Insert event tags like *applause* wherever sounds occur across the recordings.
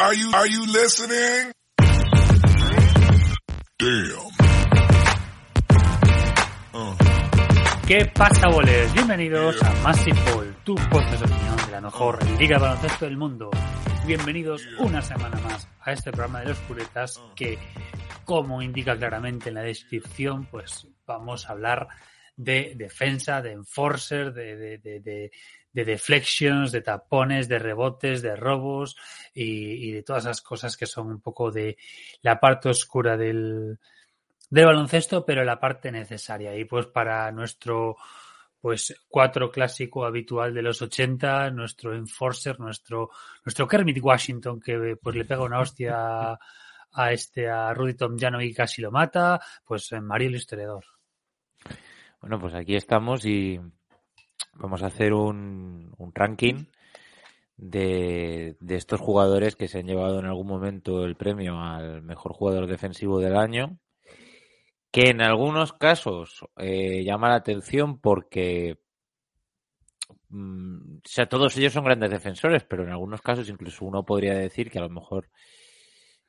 Are you, are you listening? Damn. ¿Qué pasa, bolers? Bienvenidos a Massive Ball, tu podcast de opinión de la mejor liga de baloncesto del mundo. Bienvenidos una semana más a este programa de los puretas que, como indica claramente en la descripción, pues vamos a hablar de defensa, de enforcer, de, de, de, de, de deflections, de tapones, de rebotes, de robos y, de todas esas cosas que son un poco de la parte oscura del, del baloncesto, pero la parte necesaria. Y pues para nuestro pues cuatro clásico habitual de los 80, nuestro enforcer, nuestro, nuestro Kermit Washington, que pues le pega una hostia a, a este, a Rudy Tomjanovic y casi lo mata, pues Mario el historiador. Bueno, pues aquí estamos y vamos a hacer un, ranking de, de estos jugadores que se han llevado en algún momento el premio al mejor jugador defensivo del año que en algunos casos eh, llama la atención porque mm, o sea, todos ellos son grandes defensores, pero en algunos casos incluso uno podría decir que a lo mejor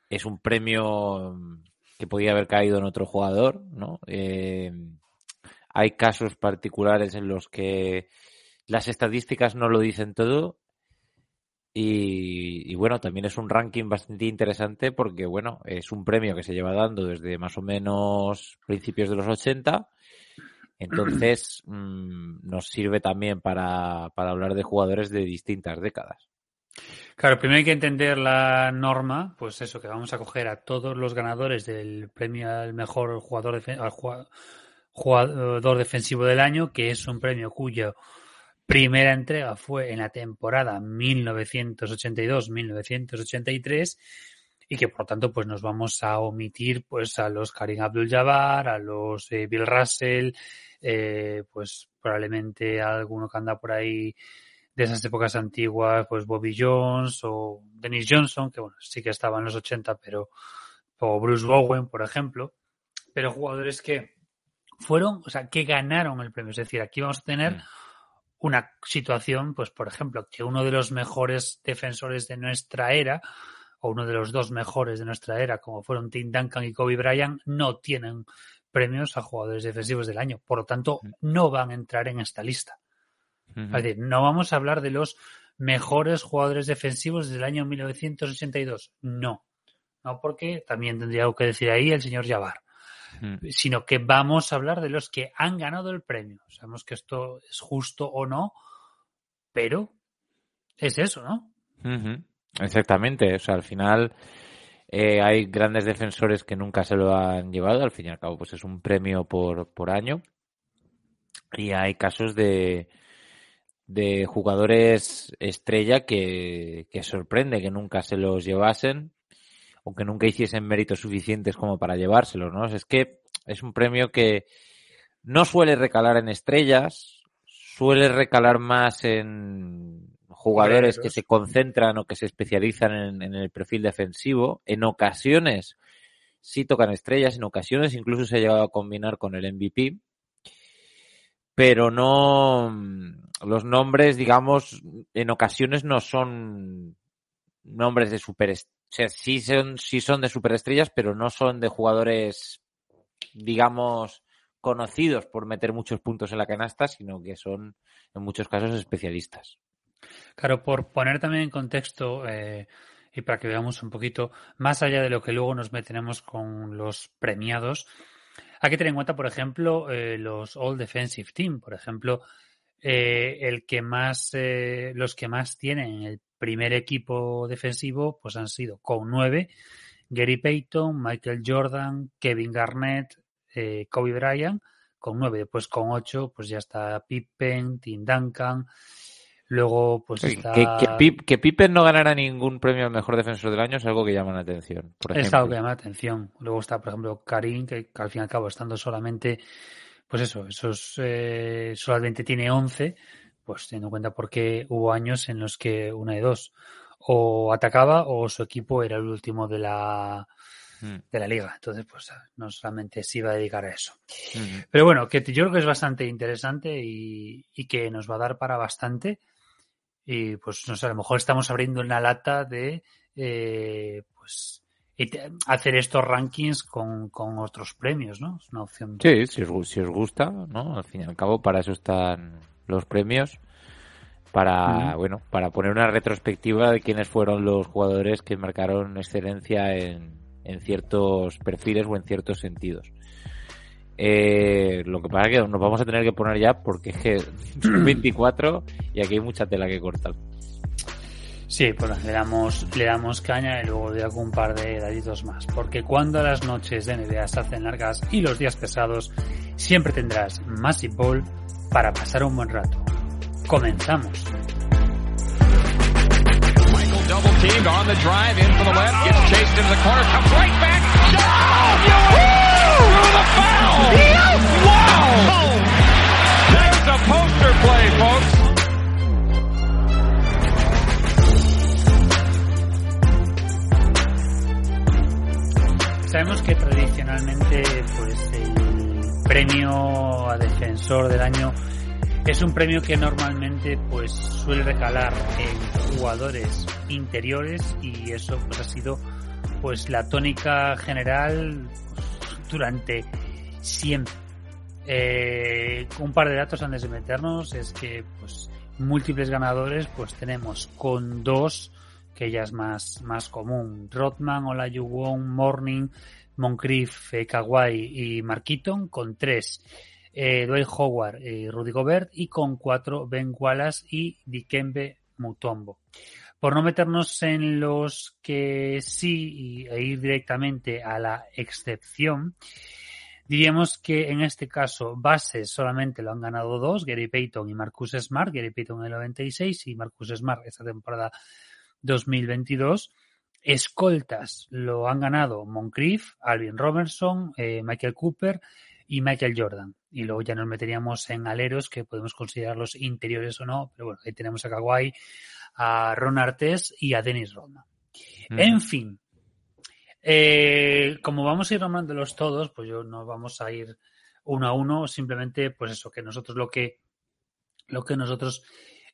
es un premio que podía haber caído en otro jugador, ¿no? Eh, hay casos particulares en los que las estadísticas no lo dicen todo y, y, bueno, también es un ranking bastante interesante porque, bueno, es un premio que se lleva dando desde más o menos principios de los 80. Entonces, mmm, *clears throat* nos sirve también para, para hablar de jugadores de distintas décadas. Claro, primero hay que entender la norma, pues eso, que vamos a coger a todos los ganadores del premio al mejor jugador, al jugador defensivo del año, que es un premio cuyo primera entrega fue en la temporada 1982-1983 y que por tanto pues nos vamos a omitir pues a los Karim Abdul-Jabbar, a los eh, Bill Russell, eh, pues probablemente alguno que anda por ahí de esas épocas antiguas, pues Bobby Jones o Dennis Johnson, que bueno, sí que estaba en los 80, pero o Bruce Bowen, por ejemplo, pero jugadores que fueron, o sea, que ganaron el premio. Es decir, aquí vamos a tener mm una situación, pues por ejemplo, que uno de los mejores defensores de nuestra era, o uno de los dos mejores de nuestra era, como fueron Tim Duncan y Kobe Bryant, no tienen premios a jugadores defensivos del año. Por lo tanto, no van a entrar en esta lista. Uh -huh. Es decir, no vamos a hablar de los mejores jugadores defensivos del año 1982. No. No, porque también tendría algo que decir ahí el señor Jabbar sino que vamos a hablar de los que han ganado el premio. Sabemos que esto es justo o no, pero es eso, ¿no? Exactamente. O sea, al final eh, hay grandes defensores que nunca se lo han llevado. Al fin y al cabo, pues es un premio por, por año. Y hay casos de, de jugadores estrella que, que sorprende que nunca se los llevasen aunque nunca hiciesen méritos suficientes como para llevárselos, ¿no? Es que es un premio que no suele recalar en estrellas, suele recalar más en jugadores que se concentran o que se especializan en, en, el perfil defensivo. En ocasiones sí tocan estrellas, en ocasiones incluso se ha llegado a combinar con el MVP. Pero no, los nombres, digamos, en ocasiones no son nombres de superestrellas o sea, sí son, sí son de superestrellas, pero no son de jugadores, digamos, conocidos por meter muchos puntos en la canasta, sino que son en muchos casos especialistas. Claro, por poner también en contexto eh, y para que veamos un poquito, más allá de lo que luego nos meteremos con los premiados, hay que tener en cuenta, por ejemplo, eh, los All Defensive Team, por ejemplo, eh, el que más, eh, los que más tienen el primer equipo defensivo, pues han sido con nueve, Gary Payton, Michael Jordan, Kevin Garnett, eh, Kobe Bryant, con nueve, después con ocho, pues ya está Pippen, Tim Duncan, luego pues sí, está... Que, que, Pip, que, Pippen no ganara ningún premio al mejor defensor del año es algo que llama la atención. Por es algo que llama la atención. Luego está, por ejemplo, Karim, que, que al fin y al cabo, estando solamente pues eso, esos eh, solamente tiene 11, pues teniendo en cuenta porque hubo años en los que una de dos o atacaba o su equipo era el último de la de la liga. Entonces, pues no solamente se iba a dedicar a eso. -huh. Pero bueno, que yo creo que es bastante interesante y, y, que nos va a dar para bastante. Y pues no sé, a lo mejor estamos abriendo una lata de eh, pues hacer estos rankings con, con, otros premios, ¿no? Es una opción. Sí, si os, si os gusta, ¿no? Al fin y al cabo, para eso están los premios. Para, bueno, para poner una retrospectiva de quiénes fueron los jugadores que marcaron excelencia en, en ciertos perfiles o en ciertos sentidos. Eh, lo que pasa es que nos vamos a tener que poner ya porque es que son *clears throat* 24 y aquí hay mucha tela que cortar. Sí, pues le damos, le damos caña y luego doy un par de daditos más. Porque cuando las noches de NBA se hacen largas y los días pesados, siempre tendrás Massive Ball para pasar un buen rato. Comenzamos. Michael Sabemos que tradicionalmente pues el premio a defensor del año es un premio que normalmente pues suele recalar en jugadores interiores y eso pues ha sido pues la tónica general pues, durante siempre. Eh, un par de datos antes de meternos es que pues múltiples ganadores pues tenemos con dos que ya es más, más común. Rodman, Olajuwon, Morning, Moncrief, eh, y Marquiton con tres. Eh, Howard y Rudy Gobert y con cuatro Ben Wallace y Dikembe Mutombo. Por no meternos en los que sí e ir directamente a la excepción, diríamos que en este caso bases solamente lo han ganado dos, Gary Payton y Marcus Smart, Gary Payton en el 96 y Marcus Smart esta temporada 2022. Escoltas lo han ganado Moncrief, Alvin Robertson, eh, Michael Cooper y Michael Jordan. Y luego ya nos meteríamos en aleros que podemos considerarlos interiores o no, pero bueno, ahí tenemos a Kawhi, a Ron Artes y a Dennis Rodman. En fin, eh, como vamos a ir nombrándolos todos, pues yo no vamos a ir uno a uno, simplemente pues eso, que nosotros lo que lo que nosotros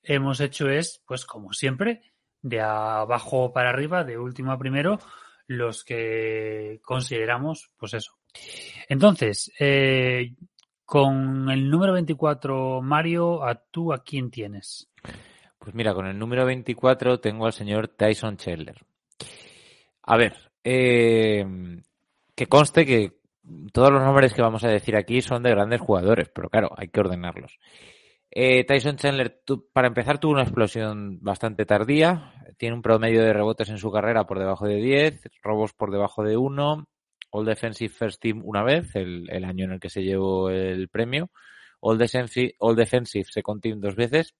hemos hecho es, pues como siempre, de abajo para arriba, de último a primero, los que consideramos, pues eso. Entonces, eh, con el número 24, Mario, ¿a tú a quién tienes? Pues mira, con el número 24 tengo al señor Tyson Chandler. A ver, eh, que conste que todos los nombres que vamos a decir aquí son de grandes jugadores, pero claro, hay que ordenarlos. Eh, Tyson Chandler, para empezar, tuvo una explosión bastante tardía. Tiene un promedio de rebotes en su carrera por debajo de 10, robos por debajo de 1, All Defensive First Team una vez, el, año en el que se llevó el premio, All Defensive, Second Team dos veces.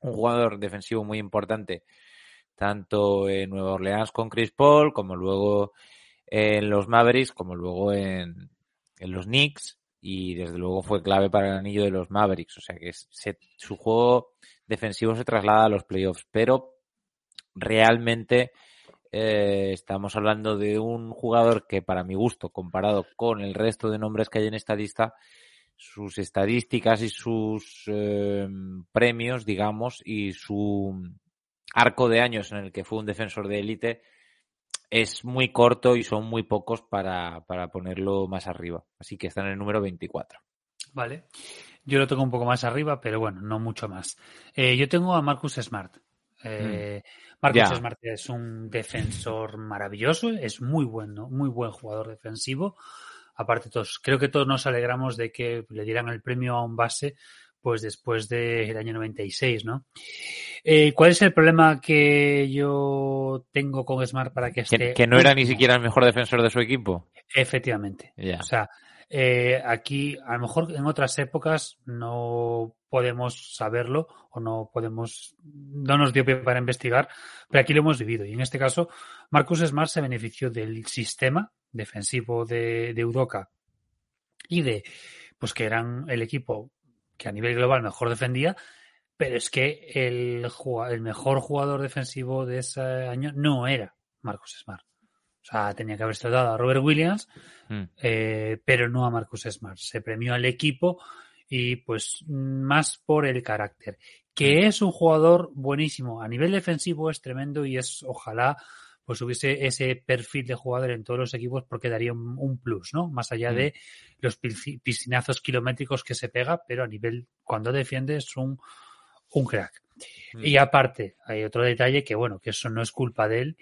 Un jugador defensivo muy importante, tanto en Nueva Orleans con Chris Paul, como luego en los Mavericks, como luego en los Knicks y desde luego fue clave para el anillo de los Mavericks. O sea que su juego defensivo se traslada a los playoffs, pero realmente eh, estamos hablando de un jugador que para mi gusto, comparado con el resto de nombres que hay en esta lista, sus estadísticas y sus eh, premios, digamos, y su arco de años en el que fue un defensor de élite, es muy corto y son muy pocos para, para ponerlo más arriba. Así que está en el número 24. Vale. Yo lo tengo un poco más arriba, pero bueno, no mucho más. Eh, yo tengo a Marcus Smart. Eh, mm. Marcus Smart es un defensor maravilloso, es muy bueno, muy buen jugador defensivo. Aparte, todos, creo que todos nos alegramos de que le dieran el premio a un base pues después del año 96, ¿no? Eh, ¿Cuál es el problema que yo tengo con Smart para que esté... Que, no era ni siquiera el mejor defensor de su equipo. Efectivamente. O sea, eh, aquí a lo mejor en otras épocas no podemos saberlo o no podemos, no nos dio pie para investigar, pero aquí lo hemos vivido. Y en este caso, Marcus Smart se benefició del sistema defensivo de, de Udoca y de, pues que eran el equipo que a nivel global mejor defendía, pero es que el, el mejor jugador defensivo de ese año no era Marcus Smart. O sea, tenía que haberse dado a Robert Williams, mm. eh, pero no a Marcus Smart. Se premió al equipo y pues más por el carácter. Que es un jugador buenísimo. A nivel defensivo es tremendo y es ojalá pues hubiese ese perfil de jugador en todos los equipos porque daría un, un plus, ¿no? Más allá Mm. de los pisci- piscinazos kilométricos que se pega, pero a nivel, cuando defiende es un, un crack. Mm. Y aparte, hay otro detalle que, bueno, que eso no es culpa de él.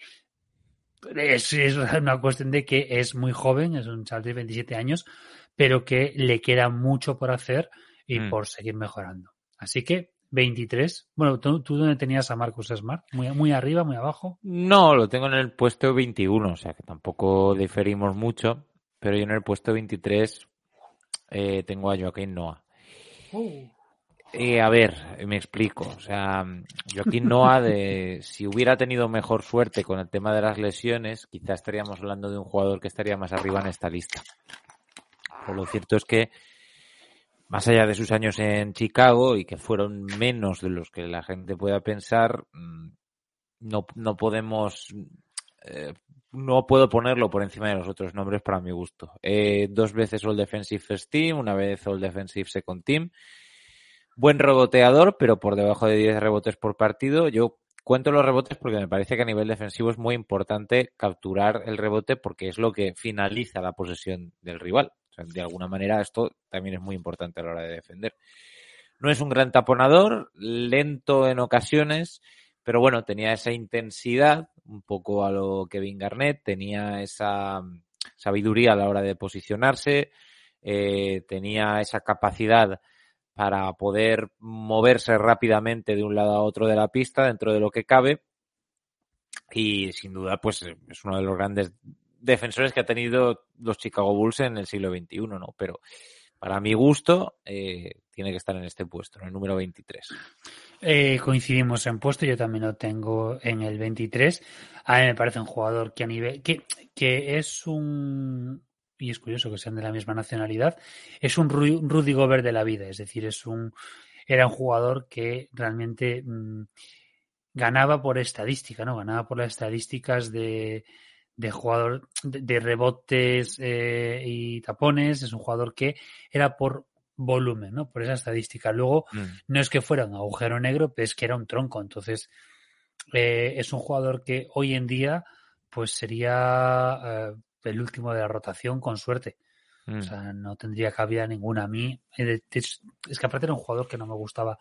Es, es una cuestión de que es muy joven, es un chaval de 27 años, pero que le queda mucho por hacer y Mm. por seguir mejorando. Así que 23. Bueno, ¿tú, tú dónde tenías a Marcus Smart? ¿Muy, muy arriba, muy abajo? No, lo tengo en el puesto 21, o sea que tampoco diferimos mucho, pero yo en el puesto 23 eh, tengo a Joaquín Noah. Eh, a ver, me explico. O sea, Joaquín Noah, de, *laughs* si hubiera tenido mejor suerte con el tema de las lesiones, quizás estaríamos hablando de un jugador que estaría más arriba en esta lista. Pero lo cierto es que, más allá de sus años en Chicago y que fueron menos de los que la gente pueda pensar, mm, no, no podemos, eh, no puedo ponerlo por encima de los otros nombres para mi gusto. Eh, dos veces All Defensive First Team, una vez All Defensive Second Team. Buen reboteador, pero por debajo de 10 rebotes por partido. Yo cuento los rebotes porque me parece que a nivel defensivo es muy importante capturar el rebote porque es lo que finaliza la posesión del rival. De alguna manera esto también es muy importante a la hora de defender. No es un gran taponador, lento en ocasiones, pero bueno, tenía esa intensidad, un poco a lo Kevin Garnett, tenía esa sabiduría a la hora de posicionarse, eh, tenía esa capacidad para poder moverse rápidamente de un lado a otro de la pista dentro de lo que cabe. Y sin duda, pues es uno de los grandes defensores que ha tenido los Chicago Bulls en el siglo XXI, ¿no? Pero para mi gusto, eh, tiene que estar en este puesto, en el número 23. Eh, coincidimos en puesto, yo también lo tengo en el 23. A mí me parece un jugador que a nivel, que, que es un, y es curioso que sean de la misma nacionalidad, es un Ru- Rudy Gobert de la vida, es decir, es un, era un jugador que realmente mm, ganaba por estadística, ¿no? Ganaba por las estadísticas de, de jugador, de, de rebotes eh, y tapones, es un jugador que era por volumen, ¿no? Por esa estadística. Luego, Mm. no es que fuera un agujero negro, pero es que era un tronco. Entonces, eh, es un jugador que hoy en día, pues sería eh, el último de la rotación con suerte. Mm. O sea, no tendría cabida ninguna a mí. Eh, Es, es que aparte era un jugador que no me gustaba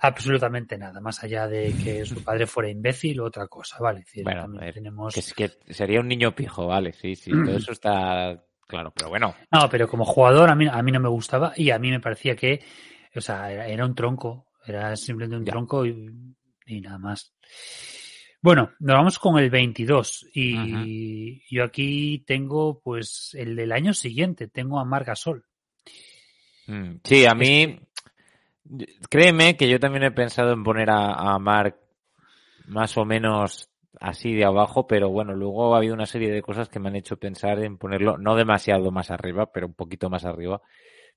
absolutamente nada, más allá de que *laughs* su padre fuera imbécil o otra cosa, ¿vale? Es decir, Bueno, ver, tenemos... Que, es que sería un niño pijo, vale, sí, sí, todo eso está claro, pero bueno. *clears throat* No, pero como jugador a mí, a mí no me gustaba y a mí me parecía que, o sea, era, era un tronco, era simplemente un Ya. tronco y, y nada más. Bueno, nos vamos con el 22 y yo aquí tengo pues el del año siguiente, tengo a Marc Gasol. Mm, Sí, a mí, créeme que yo también he pensado en poner a, a Mark más o menos así de abajo, pero bueno, luego ha habido una serie de cosas que me han hecho pensar en ponerlo no demasiado más arriba, pero un poquito más arriba.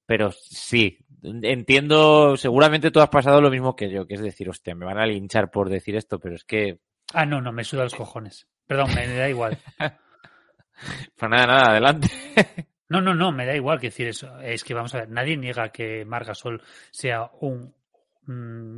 Pero sí, entiendo, seguramente tú has pasado lo mismo que yo, que es decir, hostia, me van a linchar por decir esto, pero es que, Ah, no, no, me suda los cojones. Perdón, me, da igual. *laughs* pues nada, nada, adelante. No, no, no, me da igual que decir eso. Es que vamos a ver, nadie niega que Marc Gasol sea un,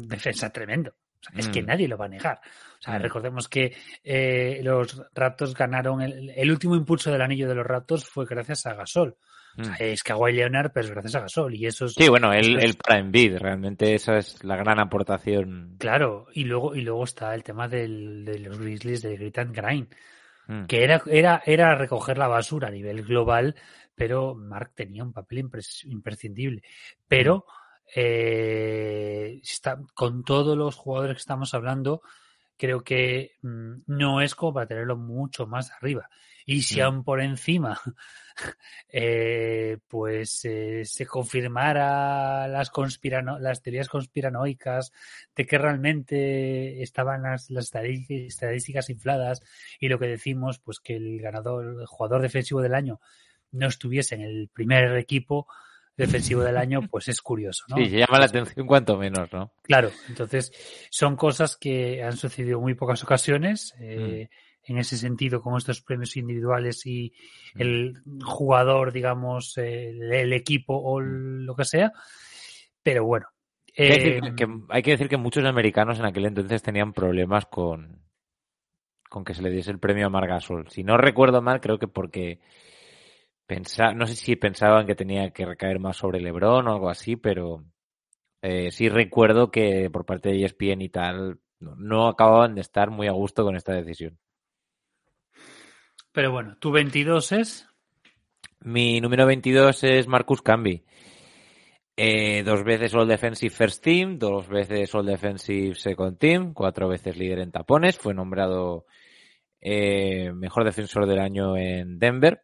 defensa tremendo. O sea, es que Mm. nadie lo va a negar. O sea, Mm. recordemos que eh, los Raptors ganaron el, el último impulso del anillo de los Raptors fue gracias a Gasol. O sea, es Kawhi Leonard, pero es gracias a Gasol. Y eso es, Sí, bueno, él, es- él para Embiid, realmente esa es la gran aportación. claro. Y luego, y luego está el tema del, de los Grizzlies de Grit and Grind. Mm. que era, era, era recoger la basura a nivel global, pero Mark tenía un papel impres- imprescindible. Pero eh, está, con todos los jugadores que estamos hablando, creo que mm, no es como para tenerlo mucho más arriba. Y si Mm. aún por encima, *laughs* eh, pues eh, se confirmara las, conspirano las teorías conspiranoicas de que realmente estaban las, las estadí- estadísticas infladas y lo que decimos, pues que el ganador, el jugador defensivo del año no estuviese en el primer equipo defensivo del año, *laughs* pues es curioso, ¿no? Sí, llama la atención cuanto menos, ¿no? Claro, entonces son cosas que han sucedido en muy pocas ocasiones. eh, En ese sentido, con estos premios individuales y el jugador, digamos, eh, el, el equipo o lo que sea. pero bueno. Hay que, Eh, decir que, hay que decir que muchos americanos en aquel entonces tenían problemas con, con que se le diese el premio a Margasol. Si no recuerdo mal, creo que porque pensa, no sé si pensaban que tenía que recaer más sobre LeBron o algo así, pero eh, sí recuerdo que por parte de ESPN y tal no, no acababan de estar muy a gusto con esta decisión. Pero bueno, tu 22 es. Mi número 22 es Marcus Camby. Eh, dos veces All Defensive First Team, dos veces All Defensive Second Team, cuatro veces líder en tapones. Fue nombrado eh, mejor defensor del año en Denver.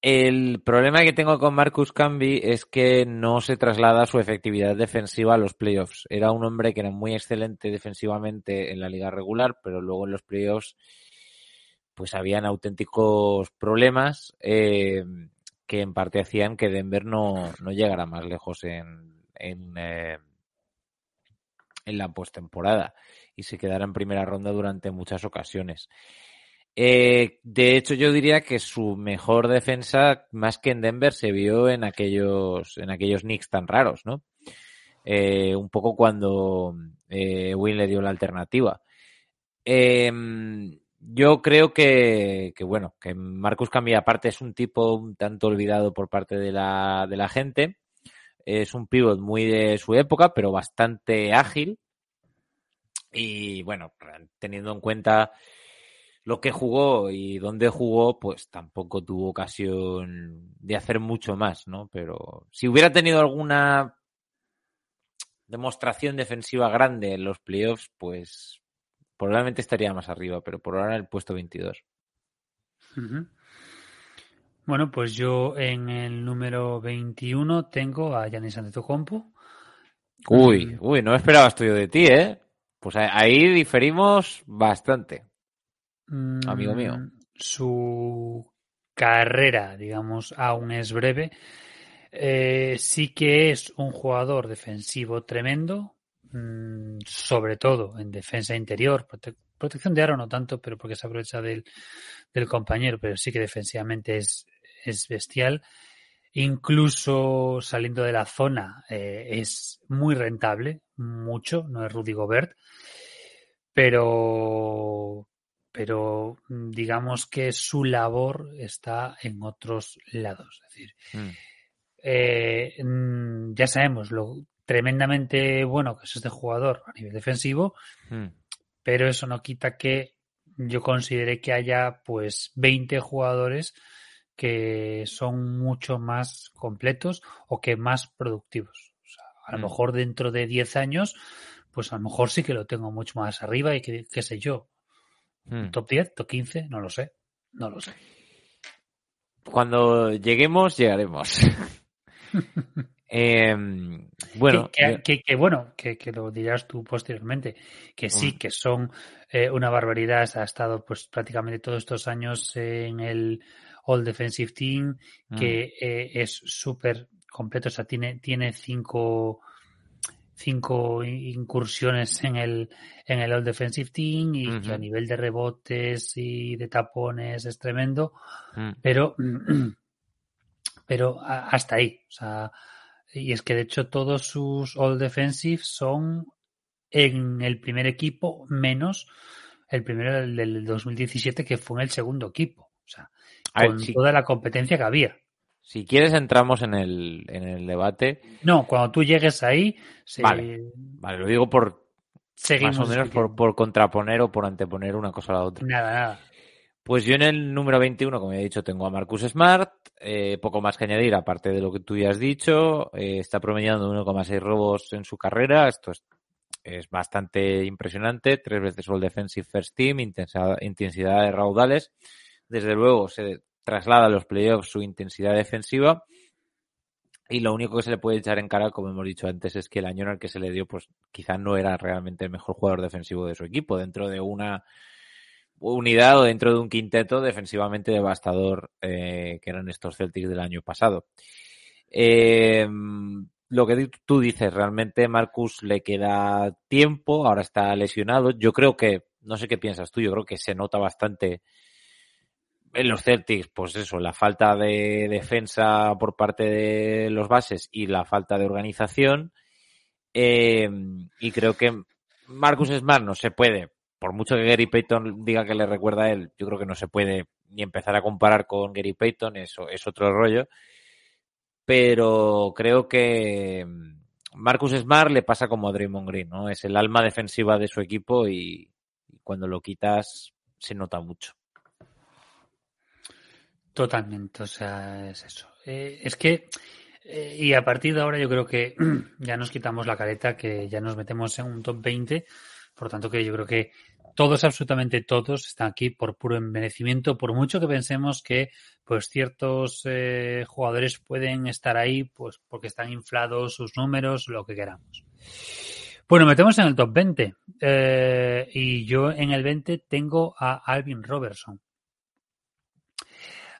El problema que tengo con Marcus Camby es que no se traslada su efectividad defensiva a los playoffs. Era un hombre que era muy excelente defensivamente en la liga regular, pero luego en los playoffs pues habían auténticos problemas eh, que en parte hacían que Denver no, no llegara más lejos en, en, eh, la postemporada y se quedara en primera ronda durante muchas ocasiones. Eh, de hecho, yo diría que su mejor defensa, más que en Denver, se vio en aquellos, en aquellos Knicks tan raros, ¿no? Un poco cuando eh, Will le dio la alternativa. Eh, yo creo que, que, bueno, que Marcus Camby aparte es un tipo un tanto olvidado por parte de la, de la gente. Es un pivot muy de su época, pero bastante ágil. Y bueno, teniendo en cuenta lo que jugó y dónde jugó, pues tampoco tuvo ocasión de hacer mucho más, ¿no? Pero si hubiera tenido alguna demostración defensiva grande en los playoffs, pues probablemente estaría más arriba, pero por ahora el puesto 22. Uh -huh. Bueno, pues yo en el número 21 tengo a Yanis Antetokounmpo. Uy, uy, no esperabas tú yo de ti, ¿eh? Pues ahí diferimos bastante, amigo mío. Mm, Su carrera, digamos, aún es breve. Eh, sí que es un jugador defensivo tremendo, mmm, sobre todo en defensa interior. Prote protección de aro no tanto, pero porque se aprovecha del, del compañero, pero sí que defensivamente es, es bestial. Incluso saliendo de la zona eh, es muy rentable, mucho, no es Rudy Gobert, pero, pero digamos que su labor está en otros lados. Es decir, mm. eh, ya sabemos lo tremendamente bueno que es este jugador a nivel defensivo, mm. pero eso no quita que yo considere que haya pues 20 jugadores que son mucho más completos o que más productivos. O sea, a lo mm. mejor dentro de 10 años, pues a lo mejor sí que lo tengo mucho más arriba y que, qué sé yo. Mm. Top 10, top 15, no lo sé. No lo sé. Cuando lleguemos, llegaremos. *laughs* eh, bueno, que, que, que bueno, que, lo dirás tú posteriormente, que sí, que son eh, una barbaridad. Ha estado pues prácticamente todos estos años en el All Defensive Team, que mm. eh, es súper completo, o sea, tiene, tiene cinco, cinco incursiones en el, en el All Defensive Team y uh -huh. que a nivel de rebotes y de tapones es tremendo, mm. pero, *clears throat* pero hasta ahí, o sea, y es que de hecho todos sus All Defensive son en el primer equipo menos el primero del, del 2017 que fue en el segundo equipo, o sea, con ver, si, toda la competencia que había. Si quieres entramos en el, en el debate. No, cuando tú llegues ahí... Se... Vale, vale, lo digo por Seguimos más o menos por, por, contraponer o por anteponer una cosa a la otra. Nada, nada. Pues yo en el número 21, como ya he dicho, tengo a Marcus Smart, eh, poco más que añadir, aparte de lo que tú ya has dicho, eh, está promediando 1,6 robos en su carrera, esto es, es, bastante impresionante, tres veces All Defensive First Team, intensidad, de raudales, desde luego se traslada a los playoffs su intensidad defensiva. Y lo único que se le puede echar en cara, como hemos dicho antes, es que el año en el que se le dio, pues quizá no era realmente el mejor jugador defensivo de su equipo, dentro de una unidad o dentro de un quinteto defensivamente devastador eh, que eran estos Celtics del año pasado. Eh, lo que tú dices, realmente Marcus le queda tiempo, ahora está lesionado. Yo creo que, no sé qué piensas tú, yo creo que se nota bastante en los Celtics, pues eso, la falta de defensa por parte de los bases y la falta de organización. Eh, y creo que Marcus Smart no se puede, por mucho que Gary Payton diga que le recuerda a él, yo creo que no se puede ni empezar a comparar con Gary Payton, eso es otro rollo. Pero creo que Marcus Smart le pasa como a Draymond Green, ¿no? Es el alma defensiva de su equipo y cuando lo quitas se nota mucho. Totalmente, o sea, es eso. Eh, es que, eh, y a partir de ahora yo creo que *clears throat* ya nos quitamos la careta, que ya nos metemos en un top 20, por tanto que yo creo que todos, absolutamente todos, están aquí por puro envenecimiento, por mucho que pensemos que pues ciertos eh, jugadores pueden estar ahí pues porque están inflados sus números, lo que queramos. Bueno, metemos en el top 20. y yo en el 20 tengo a Alvin Robertson.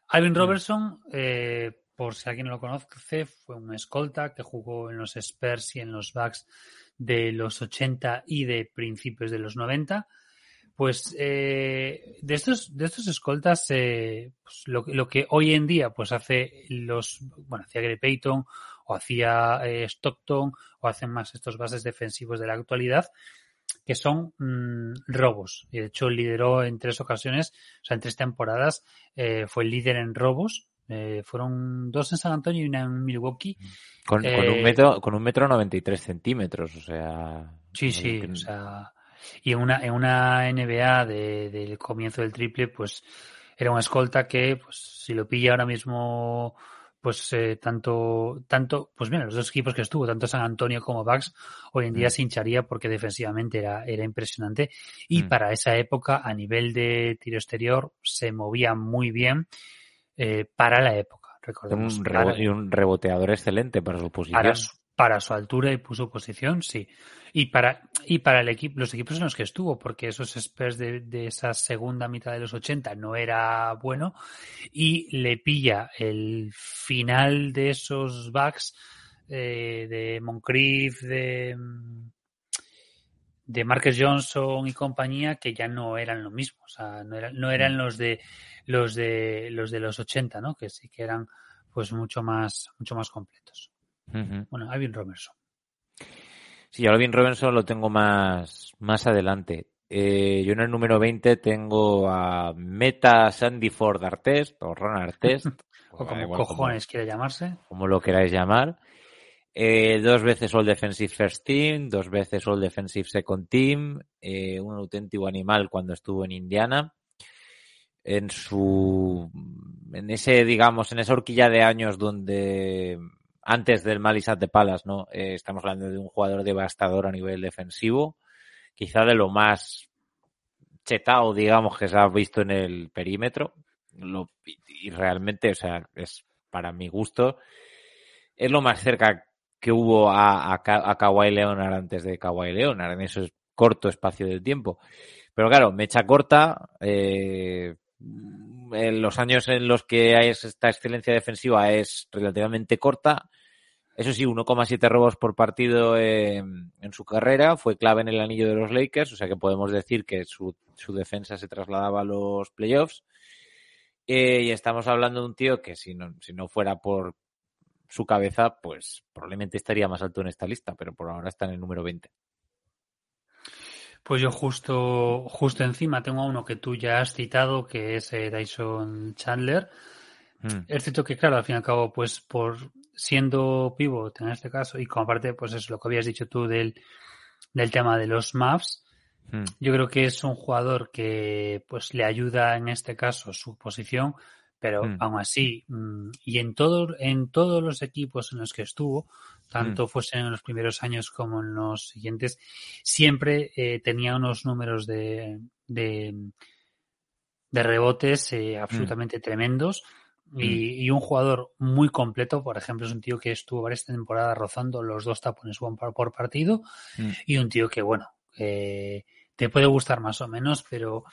Alvin. Robertson, eh, por si alguien no lo conoce, fue un escolta que jugó en los Spurs y en los Bucks de los 80 y de principios de los 90. Pues eh, de estos de estos escoltas, eh, pues lo, que hoy en día pues hace los, hacía Gary Payton o hacía Stockton o hacen más estos bases defensivos de la actualidad, que son mmm, robos. Y de hecho lideró en tres ocasiones, o sea, en tres temporadas, eh, fue líder en robos. Eh, fueron dos en San Antonio y una en Milwaukee. Con, eh, con un metro, con un metro 93 centímetros, o sea. Sí, sí, o sea. Y en una, en una NBA de, del comienzo del triple, pues era una escolta que, pues, si lo pilla ahora mismo pues eh, tanto, tanto, pues mira, los dos equipos que estuvo, tanto San Antonio como Bucks, hoy en día mm. se hincharía porque defensivamente era, era impresionante. Y mm. para esa época, a nivel de tiro exterior, se movía muy bien eh, para la época. Recordemos, un, rebo y un reboteador excelente para su posición. Para su, para su altura y su posición, sí. Y para, y para el equipo, los equipos en los que estuvo, porque esos Spurs de, de, esa segunda mitad de los 80 no era bueno, y le pilla el final de esos backs eh, de Moncrief, de, de Marcus Johnson y compañía, que ya no eran lo mismo, o sea, no, era, no eran mm. los de los de los de los 80, ¿no? Que sí que eran pues mucho más, mucho más completos. Bueno, Alvin Robertson. Sí, Alvin Robertson lo tengo más, más adelante. Eh, yo en el número 20 tengo a Meta Sandy Ford Artest o Ron Artest. *laughs* o como cojones quiere llamarse. Como lo queráis llamar. Eh, dos veces All Defensive First Team, dos veces All Defensive Second Team, eh, un auténtico animal cuando estuvo en Indiana. En su, en ese, digamos, en esa horquilla de años donde antes del Malisat de Palas, ¿no? Eh, estamos hablando de un jugador devastador a nivel defensivo, quizá de lo más chetado, digamos, que se ha visto en el perímetro. Lo, y realmente, o sea, es para mi gusto, es lo más cerca que hubo a, a, a Kawhi Leonard antes de Kawhi Leonard en ese corto espacio de tiempo. Pero claro, mecha corta, eh, los años en los que hay esta excelencia defensiva es relativamente corta. Eso sí, 1,7 robos por partido en, en, su carrera, fue clave en el anillo de los Lakers, o sea que podemos decir que su, su defensa se trasladaba a los playoffs. Eh, y estamos hablando de un tío que si no, si no fuera por su cabeza, pues probablemente estaría más alto en esta lista, pero por ahora está en el número 20. Pues yo justo, justo encima tengo a uno que tú ya has citado, que es eh, Dyson Chandler. Mm. Es cierto que, claro, al fin y al cabo, pues por siendo pivot en este caso, y como aparte, pues es lo que habías dicho tú del, del tema de los maps, mm. yo creo que es un jugador que pues le ayuda en este caso su posición, pero mm. aún así, mm, y en todo, en todos los equipos en los que estuvo, tanto mm. fuesen en los primeros años como en los siguientes, siempre eh, tenía unos números de, de, de rebotes eh, absolutamente tremendos. Y, y, un jugador muy completo, por ejemplo, es un tío que estuvo varias temporadas rozando los dos tapones por partido y un tío que, bueno, eh, te puede gustar más o menos, pero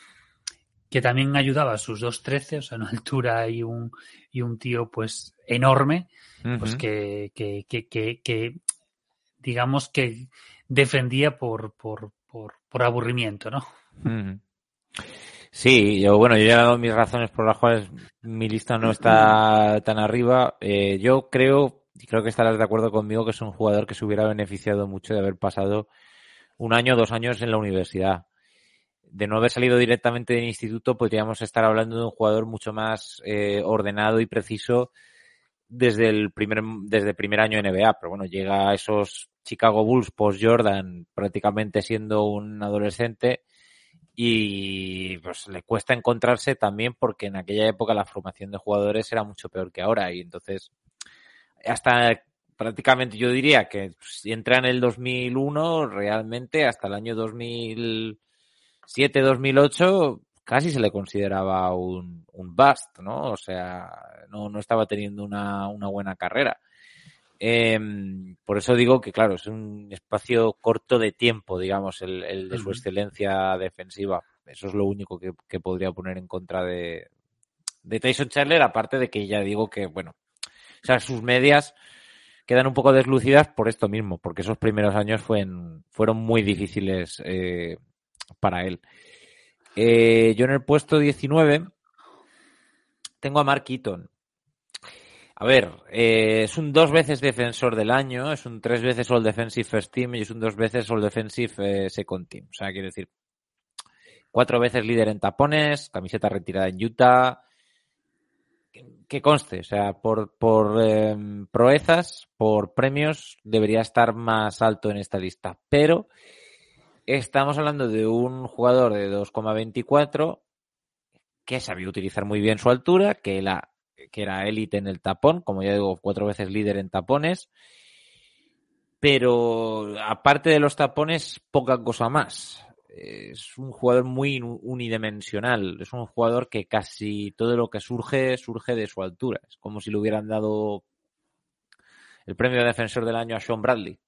que también ayudaba a sus 2.13, o sea, una *laughs* altura y un, y un tío pues enorme, pues que, que, que, que, digamos que defendía por, por, por, por aburrimiento, ¿no? Sí, yo bueno, yo ya he dado mis razones por las cuales mi lista no está tan arriba. Eh, yo creo, y creo que estarás de acuerdo conmigo, que es un jugador que se hubiera beneficiado mucho de haber pasado un año dos años en la universidad. De no haber salido directamente del instituto, podríamos estar hablando de un jugador mucho más eh, ordenado y preciso desde el primer, desde el primer año NBA. Pero bueno, llega a esos Chicago Bulls post Jordan prácticamente siendo un adolescente y pues le cuesta encontrarse también porque en aquella época la formación de jugadores era mucho peor que ahora y entonces hasta prácticamente yo diría que si entra en el 2001 realmente hasta el año 2007 2008 casi se le consideraba un, un bust no o sea no, no estaba teniendo una, una buena carrera. Eh, por eso digo que, claro, es un espacio corto de tiempo, digamos, el, el de su excelencia defensiva. Eso es lo único que, que podría poner en contra de, de, Tyson Chandler, aparte de que ya digo que, bueno, o sea, sus medias quedan un poco deslucidas por esto mismo, porque esos primeros años fueron, fueron muy difíciles eh, para él. Eh, yo en el puesto 19 tengo a Mark Eaton. A ver, eh, es un dos veces defensor del año, es un tres veces All Defensive First Team y es un dos veces All Defensive eh, Second Team. O sea, quiero decir, cuatro veces líder en tapones, camiseta retirada en Utah. Que conste, o sea, por, por eh, proezas, por premios, debería estar más alto en esta lista. Pero estamos hablando de un jugador de 2,24 que sabía utilizar muy bien su altura, que la que era élite en el tapón, como ya digo, cuatro veces líder en tapones. Pero aparte de los tapones, poca cosa más. Es un jugador muy unidimensional. Es un jugador que casi todo lo que surge, surge de su altura. Es como si le hubieran dado el premio de defensor del año a Sean Bradley,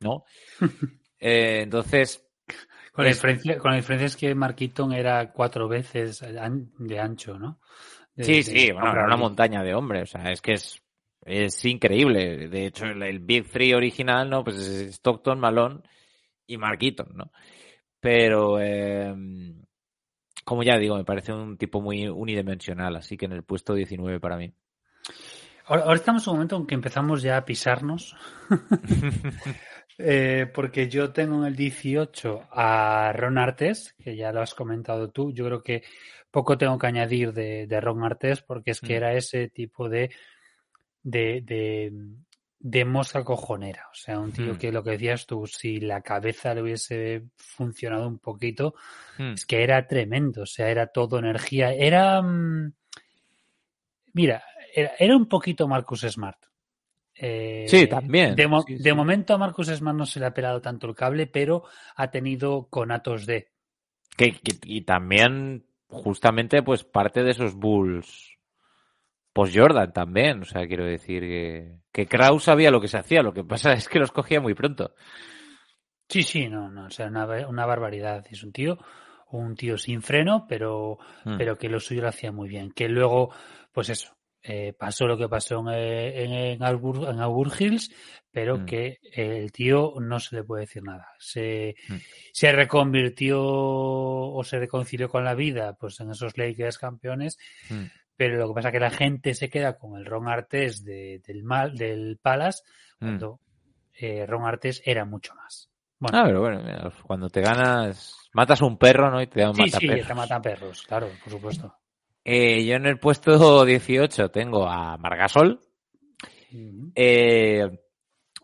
¿no? *laughs* eh, entonces. Con la, diferencia, con la diferencia es que Marquiton era cuatro veces de ancho, ¿no? Sí, sí, bueno, era una montaña de hombres, o sea, es que es, es increíble. De hecho, el, el Big Three original, ¿no? Pues es Stockton, Malone y Marquiton, ¿no? Pero, eh, como ya digo, me parece un tipo muy unidimensional, así que en el puesto 19 para mí. Ahora, ahora estamos en un momento en que empezamos ya a pisarnos. *laughs* eh, porque yo tengo en el 18 a Ron Artes, que ya lo has comentado tú. Yo creo que poco tengo que añadir de, de Ron Artes porque es que mm. era ese tipo de, de, de, de mosca cojonera. O sea, un tío mm. que lo que decías tú, si la cabeza le hubiese funcionado un poquito, mm. es que era tremendo. O sea, era todo energía. Era. Mira, era, era un poquito Marcus Smart. Eh, sí, también. De, mo sí, sí. de, momento a Marcus Smart no se le ha pelado tanto el cable, pero ha tenido conatos de. Que, que, y también justamente pues parte de esos Bulls post Jordan también, o sea, quiero decir que, que Kraus sabía lo que se hacía, lo que pasa *laughs* es que los cogía muy pronto. Sí, sí, no, no, o sea, una, una barbaridad. Es un tío, un tío sin freno, pero, mm. pero que lo suyo lo hacía muy bien. Que luego, pues eso, eh, pasó lo que pasó en, en, en, en Hills, pero mm. que el tío no se le puede decir nada. Se, mm. se reconvirtió o se reconcilió con la vida pues en esos Lakers campeones, mm. pero lo que pasa es que la gente se queda con el Ron Artes de, del, mal, del Palace cuando eh, Ron Artes era mucho más. Bueno, ah, pero bueno, mira, cuando te ganas, matas un perro, ¿no? Y te dan sí, sí, te matan perros, claro, por supuesto. Eh, yo en el puesto *laughs* 18 tengo a Margasol. Uh -huh. eh,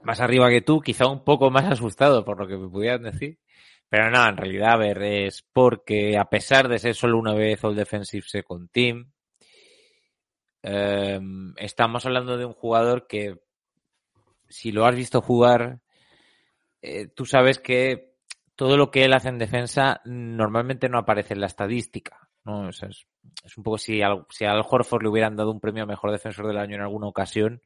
más arriba que tú, quizá un poco más asustado por lo que me pudieran decir. Pero no, en realidad, a ver, es porque a pesar de ser solo una vez All Defensive Second Team, eh, estamos hablando de un jugador que, si lo has visto jugar, eh, tú sabes que todo lo que él hace en defensa normalmente no aparece en la estadística. ¿No? O sea, es, un poco si, al, si Al Horford le hubieran dado un premio a mejor defensor del año en alguna ocasión,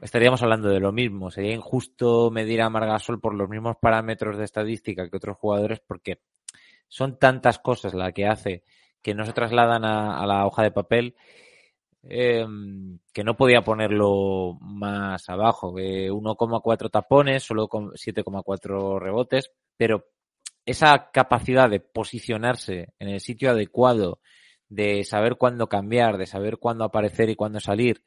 estaríamos hablando de lo mismo. Sería injusto medir a Margasol por los mismos parámetros de estadística que otros jugadores porque son tantas cosas las que hace que no se trasladan a, la hoja de papel eh, que no podía ponerlo más abajo. Eh, 1,4 tapones, solo con 7,4 rebotes, pero esa capacidad de posicionarse en el sitio adecuado, de saber cuándo cambiar, de saber cuándo aparecer y cuándo salir,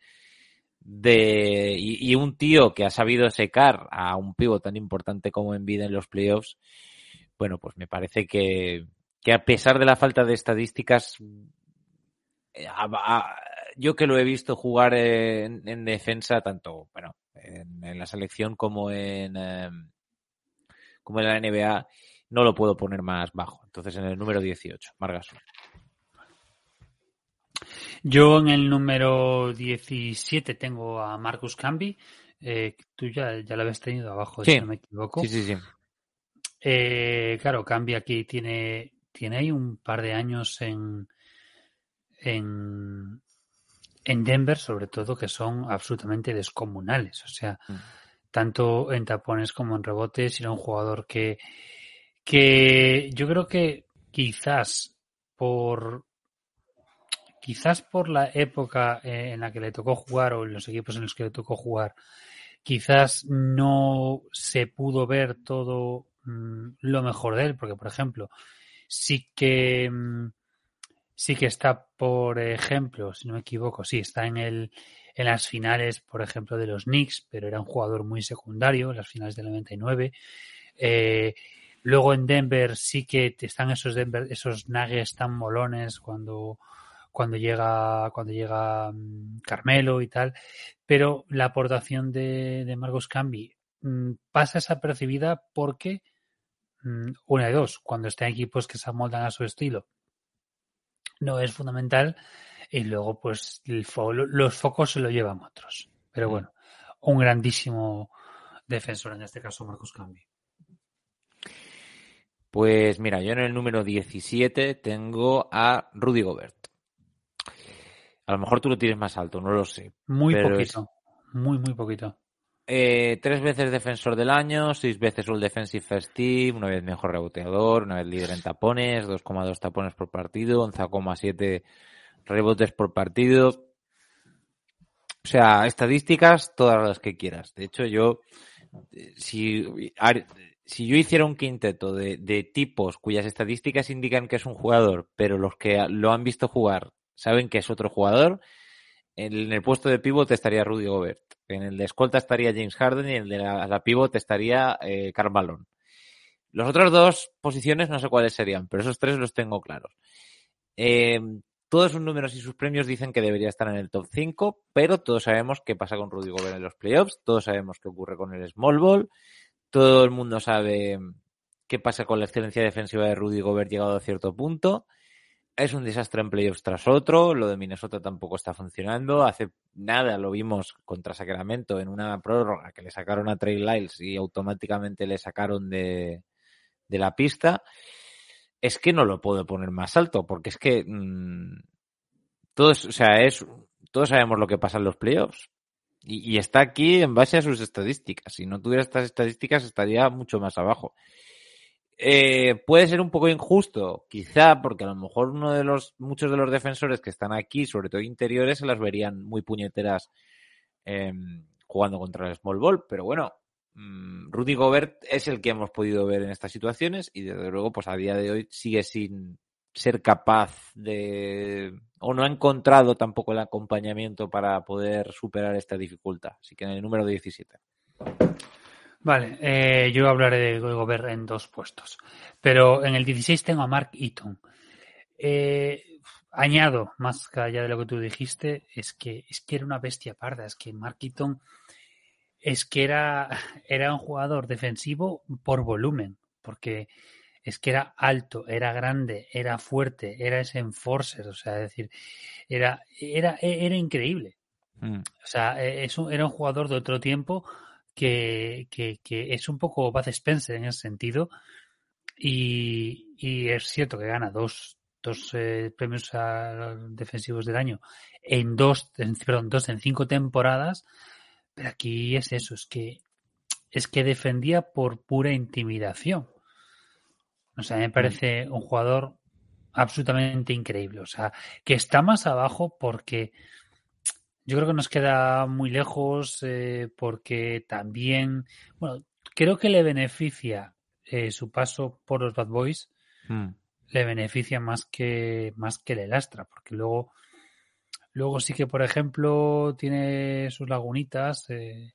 de y, un tío que ha sabido secar a un pivo tan importante como Envid en los playoffs, bueno, pues me parece que, que a pesar de la falta de estadísticas, eh, yo que lo he visto jugar en, defensa, tanto bueno, en, la selección como en, em, como en la NBA, no lo puedo poner más bajo. Entonces, en el número 18, Margas. Yo en el número 17 tengo a Marcus Camby. Eh, tú ya, ya lo habías tenido abajo, si no me equivoco. Sí, sí, sí. Eh, claro, Camby aquí tiene, tiene ahí un par de años en, en, en Denver, sobre todo, que son absolutamente descomunales. O sea, mm. tanto en tapones como en rebotes, era un jugador que, que yo creo que quizás por quizás por la época en la que le tocó jugar o en los equipos en los que le tocó jugar, quizás no se pudo ver todo mm, lo mejor de él, porque por ejemplo, sí que mm, sí que está, por ejemplo, si no me equivoco, sí, está en el en las finales, por ejemplo, de los Knicks, pero era un jugador muy secundario, en las finales del 99. Eh, luego en Denver sí que están esos Denver, esos Nuggets tan molones cuando cuando llega, cuando llega mm, Carmelo y tal, pero la aportación de, de Marcos Cambi mm, pasa desapercibida porque mm, una de dos, cuando está en equipos que se amoldan a su estilo, no es fundamental y luego pues los focos se lo llevan otros. Pero bueno, un grandísimo defensor en este caso Marcos Cambi. Pues mira, yo en el número 17 tengo a Rudy Gobert. A lo mejor tú lo tienes más alto, no lo sé. Muy poquito. Muy, muy poquito. Eh, tres veces defensor del año, seis veces All Defensive First Team, una vez mejor reboteador, una vez líder en tapones, 2,2 tapones por partido, 11,7 rebotes por partido. O sea, estadísticas todas las que quieras. De hecho, yo, si, si yo hiciera un quinteto de, tipos cuyas estadísticas indican que es un jugador, pero los que lo han visto jugar saben que es otro jugador. En el puesto de pivot estaría Rudy Gobert. En el de escolta estaría James Harden y en el de la, pivot estaría eh, Carvalho. Los otros dos posiciones no sé cuáles serían, pero esos tres los tengo claros. Eh, todos sus números y sus premios dicen que debería estar en el top 5, pero todos sabemos qué pasa con Rudy Gobert en los playoffs, todos sabemos qué ocurre con el small ball, todo el mundo sabe qué pasa con la excelencia defensiva de Rudy Gobert llegado a cierto punto es un desastre en playoffs tras otro. Lo de Minnesota tampoco está funcionando. Hace nada lo vimos contra Sacramento en una prórroga que le sacaron a Trey Lyles y automáticamente le sacaron de, la pista. Es que no lo puedo poner más alto porque es que mm, todos, o sea, es, todos sabemos lo que pasa en los playoffs. Y, está aquí en base a sus estadísticas. Si no tuviera estas estadísticas estaría mucho más abajo. Eh, puede ser un poco injusto, quizá, porque a lo mejor uno de los, muchos de los defensores que están aquí, sobre todo interiores, se las verían muy puñeteras em, jugando contra el small ball, pero bueno, mm, Rudy Gobert es el que hemos podido ver en estas situaciones y desde luego, pues a día de hoy sigue sin ser capaz de, o no ha encontrado tampoco el acompañamiento para poder superar esta dificultad. Así que en el número 17. Vale, eh, yo hablaré de Gobert en dos puestos. Pero en el 16 tengo a Mark Eaton. Eh, añado, más allá de lo que tú dijiste, es que, es que era una bestia parda. Es que Mark Eaton es que era, *laughs* era un jugador defensivo por volumen. Porque es que era alto, era grande, era fuerte, era ese enforcer. O sea, es decir, era, era, era increíble. Mm. O sea, e, es era un jugador de otro tiempo que, que, es un poco Bud Spencer en ese sentido. Y, y es cierto que gana dos, dos eh, premios defensivos del año en dos, perdón, dos en cinco temporadas. Pero aquí es eso, es que es que defendía por pura intimidación. O sea, me parece un jugador absolutamente increíble. O sea, que está más abajo porque yo creo que nos queda muy lejos eh, porque también, bueno, creo que le beneficia eh, su paso por los Bad Boys Mm. le beneficia más que más que le lastra, porque luego luego sí que por ejemplo tiene sus lagunitas, eh,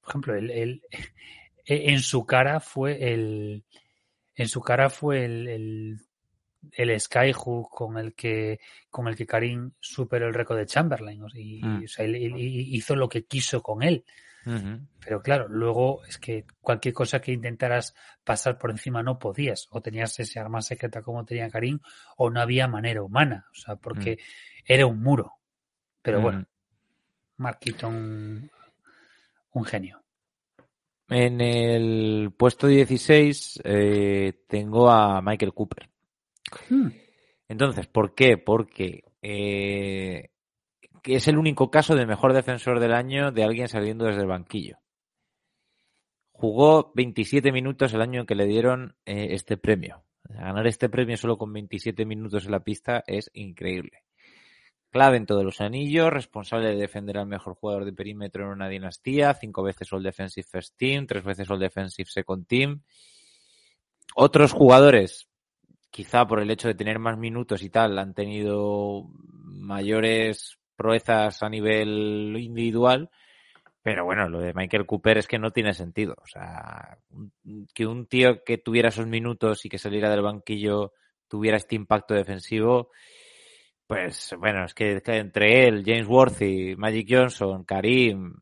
por ejemplo el, el- *laughs* en su cara fue el en su cara fue el, el, el Skyhook con el que con el que Karim superó el récord de Chamberlain y, Mm. o sea, él- hizo lo que quiso con él. Pero claro, luego es que cualquier cosa que intentaras pasar por encima no podías. O tenías ese arma secreta como tenía Karim, o no había manera humana. O sea, porque era un muro. Pero bueno, Ujú. Mark Keaton, un genio. En el puesto 16 eh, tengo a Michael Cooper. Hmm. Entonces, ¿por qué? Porque eh, es el único caso de mejor defensor del año de alguien saliendo desde el banquillo. Jugó 27 minutos el año en que le dieron eh, este premio. Ganar este premio solo con 27 minutos en la pista es increíble. Clave en todos los anillos, responsable de defender al mejor jugador de perímetro en una dinastía, cinco veces All Defensive First Team, tres veces All Defensive Second Team. Otros jugadores, quizá por el hecho de tener más minutos y tal, han tenido mayores proezas a nivel individual, pero bueno, lo de Michael Cooper es que no tiene sentido. O sea, que un tío que tuviera esos minutos y que saliera del banquillo tuviera este impacto defensivo, pues bueno, es que, que entre él, James Worthy, Magic Johnson, Karim,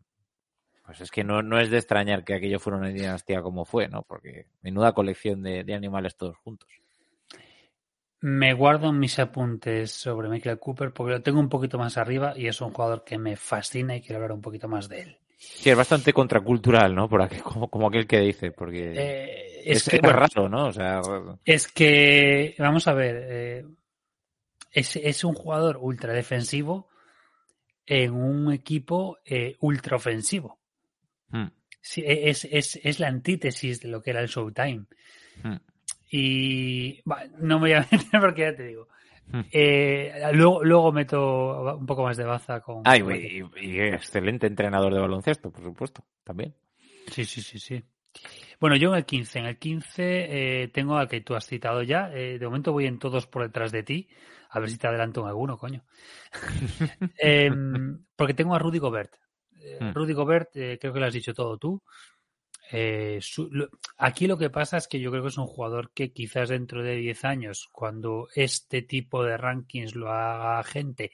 pues es que no, no es de extrañar que aquello fuera una dinastía como fue, ¿no? Porque menuda colección de, de animales todos juntos. Me guardo mis apuntes sobre Michael Cooper porque lo tengo un poquito más arriba y es un jugador que me fascina y quiero hablar un poquito más de él. Sí, es bastante contracultural, ¿no? Por aquel, como, como aquel que dice, porque Eh, es, es, que, es bueno, raro, ¿no? O sea, es que, vamos a ver, eh, es, es un jugador ultra defensivo en un equipo eh, ultra ofensivo. hmm, Sí, e, es, es, es la antítesis de lo que era el Showtime. hmm, Y bah, no me voy a *laughs* meter porque ya te digo. hmm. Eh, luego, luego meto un poco más de baza con. Ah, y, con- y- y excelente entrenador de baloncesto, por supuesto, también. Sí, sí, sí, sí. Bueno, yo en el 15. En el 15 eh, tengo al que tú has citado ya. Eh, de momento voy en todos por detrás de ti. A ver si te adelanto en alguno, coño. *laughs* Em, porque tengo a Rudy Gobert. Eh, Hmm. Rudy Gobert, eh, creo que lo has dicho todo tú. Eh, su- lo- aquí lo que pasa es que yo creo que es un jugador que quizás dentro de 10 años, cuando este tipo de rankings lo haga gente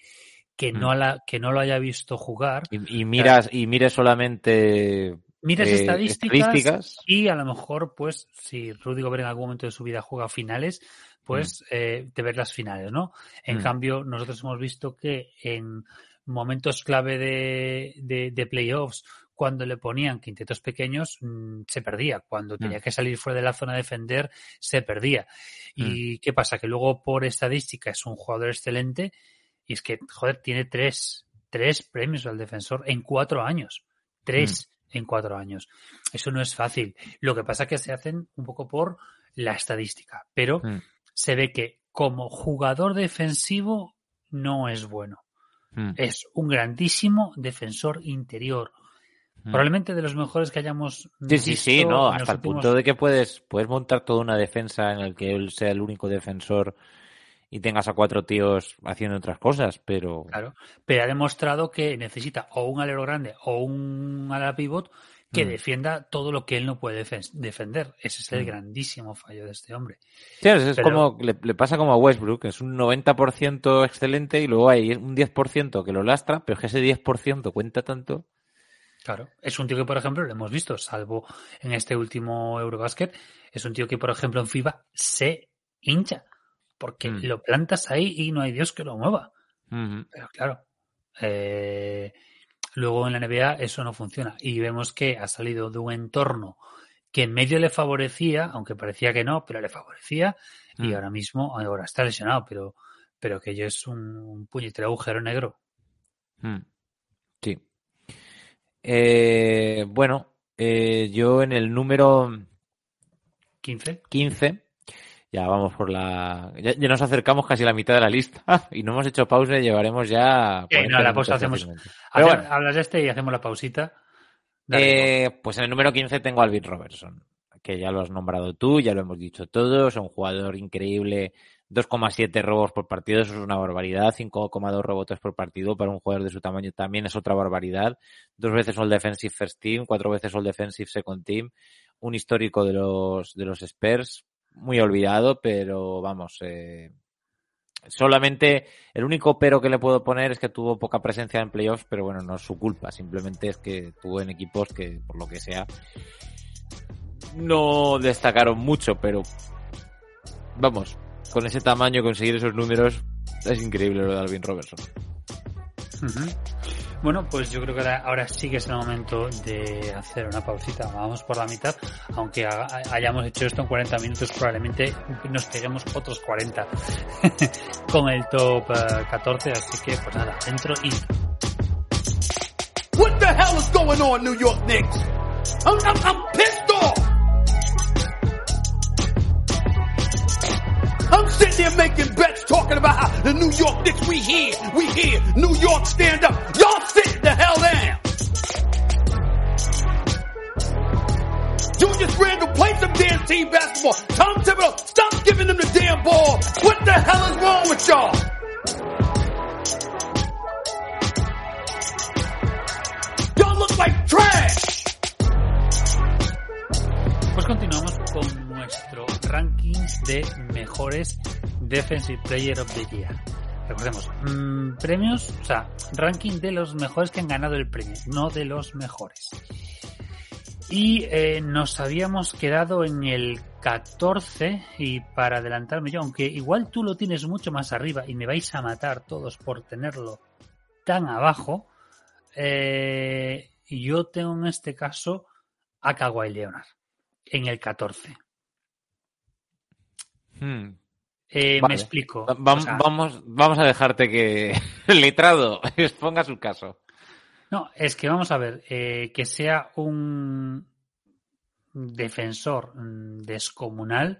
que, no, Hmm. la, que no lo haya visto jugar, Y, y miras, y mires solamente miras eh, estadísticas, estadísticas. y a lo mejor, pues, si Rudy Gobert en algún momento de su vida juega finales, pues eh, te ves las finales, ¿no? En Mm. cambio, nosotros hemos visto que en momentos clave de, de, de playoffs, cuando le ponían quintetos pequeños, mm, se perdía. Cuando tenía Mm. que salir fuera de la zona a defender, se perdía. ¿Y qué pasa? Que luego, por estadística, es un jugador excelente y es que, joder, tiene tres, tres premios al defensor en cuatro años. Tres en cuatro años. Eso no es fácil. Lo que pasa es que se hacen un poco por la estadística, pero Mm. Se ve que como jugador defensivo no es bueno. Hmm, Es un grandísimo defensor interior. hmm. Probablemente de los mejores que hayamos Sí, sí, sí, visto no, hasta el punto de que puedes, puedes montar toda una defensa en el que él sea el único defensor y tengas a cuatro tíos haciendo otras cosas, pero Claro, pero ha demostrado que necesita o un alero grande o un ala pivot que Mm. defienda todo lo que él no puede defen- defender. Ese es el Mm. grandísimo fallo de este hombre. Sí, es, Pero- como le, le pasa como a Westbrook, es un 90% excelente y luego hay un 10% que lo lastra, pero es que ese 10% cuenta tanto. Claro, es un tío que, por ejemplo, lo hemos visto, salvo en este último Eurobasket, es un tío que, por ejemplo, en FIBA se hincha, porque Mm. lo plantas ahí y no hay Dios que lo mueva. Pero claro, eh, luego en la NBA eso no funciona y vemos que ha salido de un entorno que en medio le favorecía, aunque parecía que no, pero le favorecía y Mm. ahora mismo, ahora está lesionado, pero, pero que yo es un, un puñetero agujero negro. Mm. Sí. Eh, bueno, eh, yo en el número 15. 15, ya vamos por la... Ya, ya nos acercamos casi a la mitad de la lista *laughs* y no hemos hecho pausa y llevaremos ya... Eh, 40 no, la pausa hacemos- Hace- bueno, Hablas de este y hacemos la pausita. Eh, pues en el número 15 tengo a Alvin Robertson. que ya lo has nombrado tú, ya lo hemos dicho todos, un jugador increíble, 2,7 robos por partido, eso es una barbaridad, 5,2 rebotes por partido para un jugador de su tamaño también es otra barbaridad, dos veces All Defensive First Team, cuatro veces All Defensive Second Team, un histórico de los, de los Spurs, muy olvidado, pero vamos, eh, solamente el único pero que le puedo poner es que tuvo poca presencia en playoffs, pero bueno, no es su culpa, simplemente es que tuvo en equipos que, por lo que sea, no destacaron mucho, pero vamos, con ese tamaño conseguir esos números es increíble lo de Alvin Robertson. Bueno, pues yo creo que ahora, sí que es el momento de hacer una pausita. Vamos por la mitad, aunque hayamos hecho esto en 40 minutos, probablemente nos peguemos otros 40 *laughs* con el top 14. Eh, así que, pues nada, dentro y. What the hell is going on, New York Knicks? I'm, I'm, I'm pissed sitting here making bets talking about how the New York Knicks, we here, we here, New York stand up. Y'all sit the hell down. Julius Randle, play some damn team basketball. Tom Thibodeau, stop giving them the damn ball. What the hell is wrong with y'all? Y'all look like trash. Pues continuamos con nuestro rankings de mejores Defensive Player of the Year. Recordemos, mmm, premios, o sea, ranking de los mejores que han ganado el premio, no de los mejores. Y eh, nos habíamos quedado en el 14 y para adelantarme yo, aunque igual tú lo tienes mucho más arriba y me vais a matar todos por tenerlo tan abajo, eh, yo tengo en este caso a Kawhi Leonard en el 14. Hmm. Eh, Me explico. vamos, vamos a dejarte que *laughs* el letrado *laughs* exponga su caso. No, es que vamos a ver, eh, que sea un defensor mm, descomunal,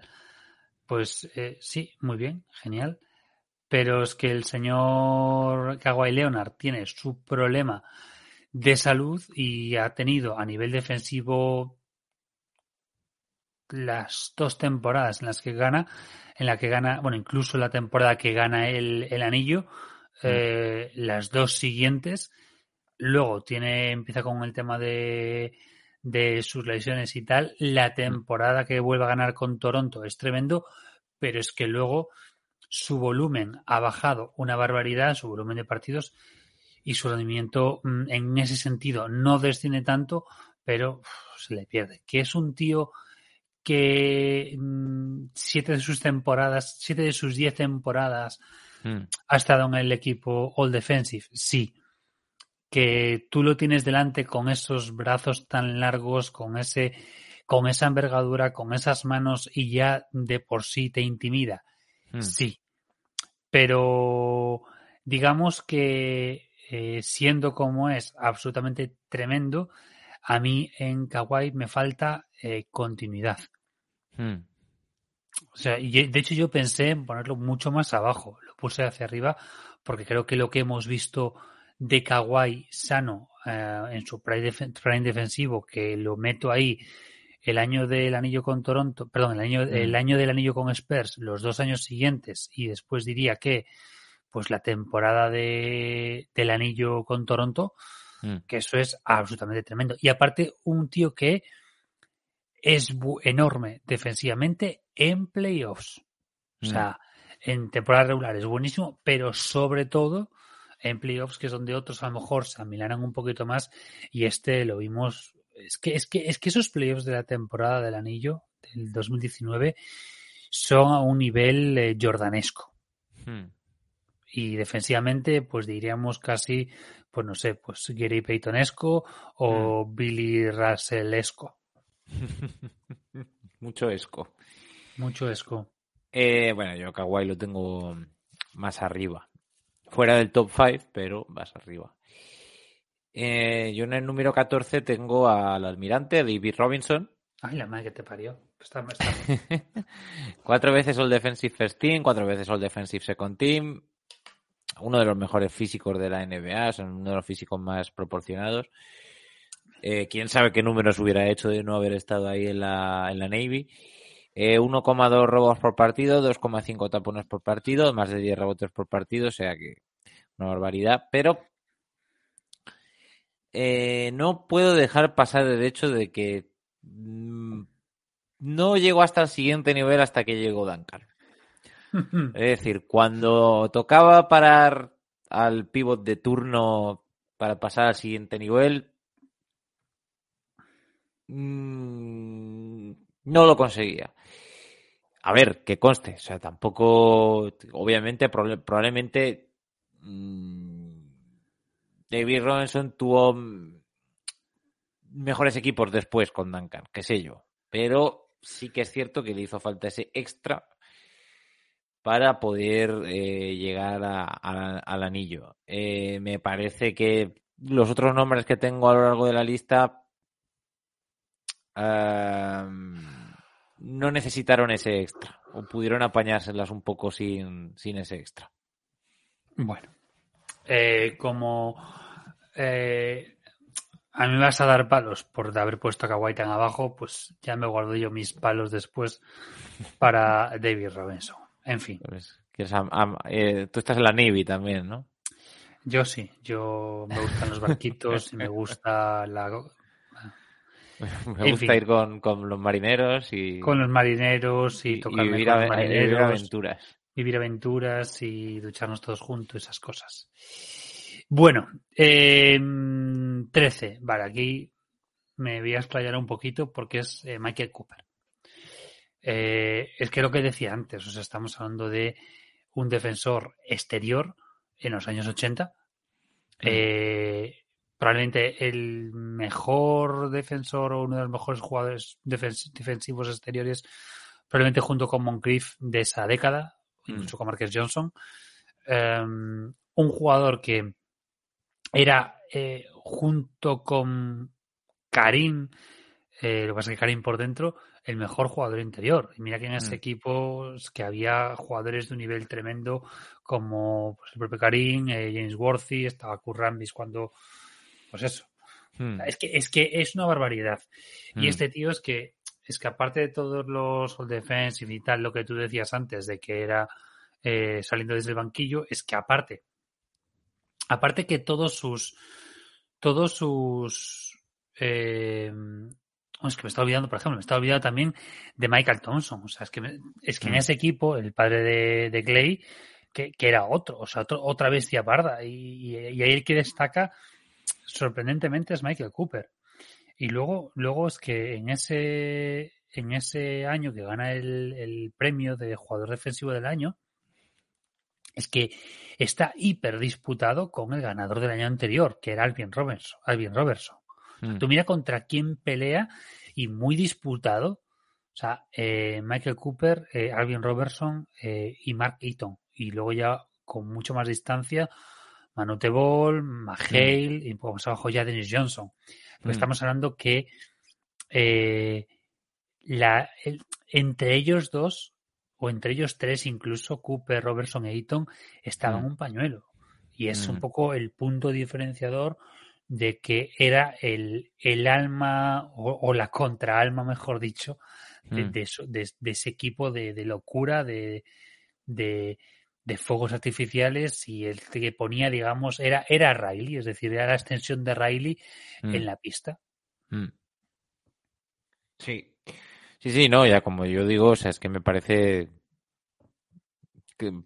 pues eh, sí, muy bien, genial. Pero es que el señor Kawhi Leonard tiene su problema de salud y ha tenido a nivel defensivo las dos temporadas en las que gana, en la que gana, bueno, incluso la temporada que gana el, el anillo, mm. eh, las dos siguientes, luego tiene, empieza con el tema de, de sus lesiones y tal, la mm. temporada que vuelve a ganar con Toronto es tremendo, pero es que luego su volumen ha bajado una barbaridad, su volumen de partidos y su rendimiento mm, en ese sentido no desciende tanto, pero se le pierde. Que es un tío que mm, siete de sus temporadas, siete de sus diez temporadas mm. ha estado en el equipo All Defensive, sí. Que tú lo tienes delante con esos brazos tan largos, con ese, con esa envergadura, con esas manos y ya de por sí te intimida, mm. sí. Pero digamos que eh, siendo como es absolutamente tremendo, a mí en Kawaii me falta eh, continuidad. Hmm. O sea, de hecho yo pensé en ponerlo mucho más abajo, lo puse hacia arriba porque creo que lo que hemos visto de Kawhi sano eh, en su prime, defensivo, que lo meto ahí el año del anillo con Toronto, perdón, el año, el hmm. año del anillo con Spurs, los dos años siguientes, y después diría que pues la temporada de, del anillo con Toronto, hmm. que eso es absolutamente tremendo. Y aparte, un tío que es enorme defensivamente en playoffs. O mm. sea, en temporada regular es buenísimo, pero sobre todo en playoffs, que es donde otros a lo mejor se amilanan un poquito más, y este lo vimos. Es que, es que, es que esos playoffs de la temporada del anillo del 2019 son a un nivel eh, jordanesco. Hmm. Y defensivamente, pues diríamos casi, pues no sé, pues Gary Paytonesco o hmm. Billy Russellesco. *laughs* Mucho esco. Mucho esco. Eh, bueno, yo Kawhi lo tengo más arriba. Fuera del top 5, pero más arriba. Eh, yo en el número 14 tengo al almirante, David Robinson. Ay, la madre que te parió. *laughs* cuatro veces All Defensive First Team, cuatro veces All Defensive Second Team. Uno de los mejores físicos de la NBA, son uno de los físicos más proporcionados. Eh, quién sabe qué números hubiera hecho de no haber estado ahí en la, en la Navy. Eh, 1,2 robos por partido, 2,5 tapones por partido, más de 10 rebotes por partido, o sea que una barbaridad. Pero eh, no puedo dejar pasar el hecho de que mm, no llegó hasta el siguiente nivel hasta que llegó Duncan. *laughs* Es decir, cuando tocaba parar al pivot de turno para pasar al siguiente nivel, mm, no lo conseguía. A ver, que conste, o sea, tampoco, obviamente, probablemente mm, David Robinson tuvo mejores equipos después con Duncan, qué sé yo, pero sí que es cierto que le hizo falta ese extra para poder eh, llegar al anillo. Eh, me parece que los otros nombres que tengo a lo largo de la lista no necesitaron ese extra o pudieron apañárselas un poco sin, sin ese extra. Bueno, eh, como eh, a mí me vas a dar palos por haber puesto a Kawhi tan abajo, pues ya me guardo yo mis palos después para David Robinson. En fin, Pues, quieres am- am- eh, tú estás en la Navy también, ¿no? yo sí, yo me gustan los barquitos y me gusta la *laughs* Me En gusta fin. ir con, con los marineros y, con los marineros y, tocarme vivir, con los aventuras. vivir aventuras y ducharnos todos juntos, esas cosas. Bueno, eh, 13. Vale, aquí me voy a explayar un poquito porque es eh, Michael Cooper. Eh, es que lo que decía antes, o sea, estamos hablando de un defensor exterior en los años 80. Eh, probablemente el mejor defensor o uno de los mejores jugadores defens- defensivos exteriores, probablemente junto con Moncrief de esa década, incluso con Marcus Johnson. Eh, un jugador que era eh, junto con Karim, eh, lo que pasa es que Karim por dentro, el mejor jugador interior. Y mira que en ese Mm. equipo que había jugadores de un nivel tremendo como pues, el propio Karim, eh, James Worthy, estaba Kurrambis cuando, pues eso. Hmm. Es que, es que es una barbaridad. Y Hmm. este tío es que, es que aparte de todos los all defensive y tal, lo que tú decías antes de que era eh, saliendo desde el banquillo, es que aparte, aparte que todos sus, todos sus, eh, oh, es que me está olvidando, por ejemplo, me está olvidando también de Michael Thompson. O sea, es que, me- es que en Mm. ese equipo, el padre de, de Clay, que, que era otro, o sea, otro- otra bestia parda. Y, y, y ahí el que destaca sorprendentemente es Michael Cooper. Y luego, luego es que en ese, en ese año que gana el, el premio de jugador defensivo del año, es que está hiper disputado con el ganador del año anterior, que era Alvin Robertson. Alvin Robertson. Hmm. Tú mira contra quién pelea y muy disputado. O sea, eh, Michael Cooper, eh, Alvin Robertson eh, y Mark Eaton. Y luego ya con mucho más distancia, Manute Ball, McHale y un poco más abajo ya Dennis Johnson. Pero Mm. estamos hablando que eh, la, el- entre ellos dos, o entre ellos tres, incluso Cooper, Robertson e Eaton, estaban Mm. un pañuelo. Y es un Mm. poco el punto diferenciador de que era el, el alma o, o la contraalma, mejor dicho, de, Mm. de de- de ese equipo de, de locura, de, de, fuegos artificiales y el que ponía, digamos, era, era Riley, es decir, era la extensión de Riley Hmm. en la pista. Mm. Sí. Sí, sí, no, ya como yo digo, o sea, es que me parece que-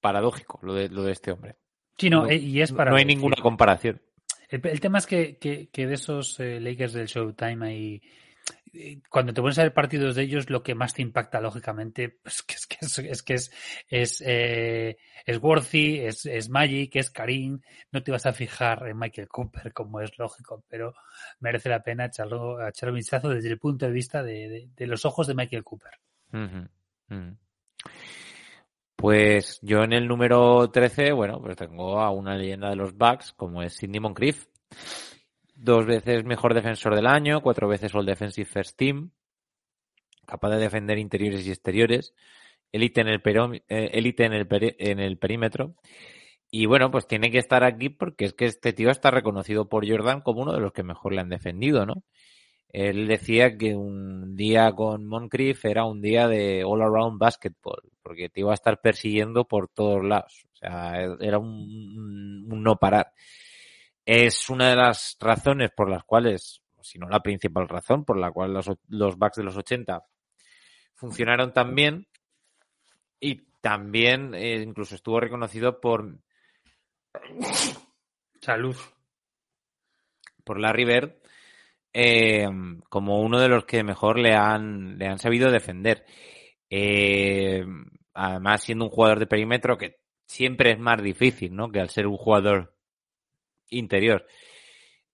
paradójico lo de, lo de este hombre. Sí, no, No- eh, y es No- para no hay ninguna comparación. El, el tema es que, que- que de esos eh, Lakers del Showtime eh, cuando te pones a ver partidos de ellos, lo que más te impacta, lógicamente, *laughs* pues que es que es, es es, es, eh, es Worthy, es, es Magic, es Karim, no te vas a fijar en Michael Cooper, *laughs* como es lógico, pero merece la pena echarlo, echar un vistazo desde el punto de vista de, los ojos de Michael Cooper. Pues yo en el número 13, bueno, pues tengo a una leyenda de los Bucks, como es Sidney Moncrief. Dos veces mejor defensor del año, cuatro veces All Defensive First Team, capaz de defender interiores y exteriores, élite en el, peró- eh, élite en el, peri- en el perímetro y bueno, pues tiene que estar aquí porque es que este tío está reconocido por Jordan como uno de los que mejor le han defendido, ¿no? Él decía que un día con Moncrief era un día de all around basketball, porque te iba a estar persiguiendo por todos lados. O sea, era un no parar. Es una de las razones por las cuales, si no la principal razón, por la cual los, los backs de los 80 funcionaron tan bien y también eh, incluso estuvo reconocido por Salud. por Larry Bird eh, como uno de los que mejor le han, le han sabido defender. Eh, además, siendo un jugador de perímetro que siempre es más difícil, ¿no? Que al ser un jugador interior.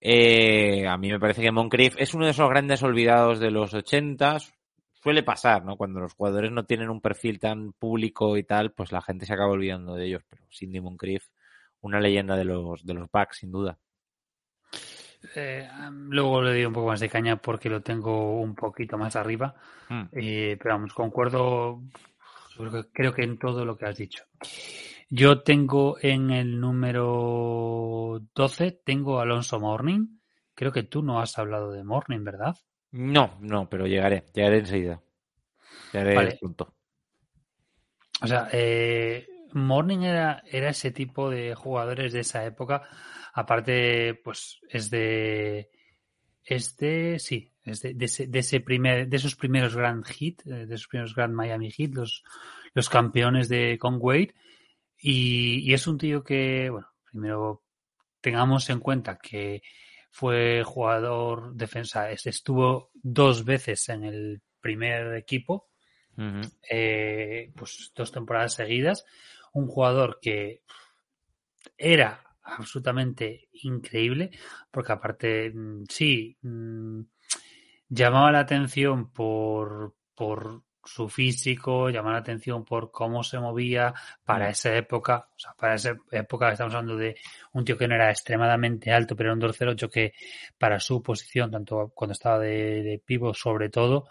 Eh, a mí me parece que Moncrief es uno de esos grandes olvidados de los 80. Suele pasar, ¿no? Cuando los jugadores no tienen un perfil tan público y tal, pues la gente se acaba olvidando de ellos. Pero Cindy Moncrief, una leyenda de los, de los Bucks, sin duda. Eh, luego le doy un poco más de caña porque lo tengo un poquito más arriba. Mm. Eh, pero vamos, concuerdo que- creo que en todo lo que has dicho. Yo tengo en el número 12, tengo Alonso Morning. Creo que tú no has hablado de Morning, ¿verdad? No, no, pero llegaré, llegaré enseguida. Llegaré Vale. pronto. O sea, eh, Morning era, era ese tipo de jugadores de esa época. Aparte, pues es de. Es de. Sí, es de, de ese, de ese primer, de esos primeros Grand Hit, eh, de esos primeros Grand Miami Heat, los, los campeones de Conway. Y, y es un tío que, bueno, primero tengamos en cuenta que fue jugador defensa, es- estuvo dos veces en el primer equipo eh, pues dos temporadas seguidas. Un jugador que era absolutamente increíble, porque aparte, mm, sí, mm, llamaba la atención por, por su físico, llamaba la atención por cómo se movía para Mm. esa época. O sea, para esa época estamos hablando de un tío que no era extremadamente alto, pero era un 208 que para su posición, tanto cuando estaba de, de pivo sobre todo,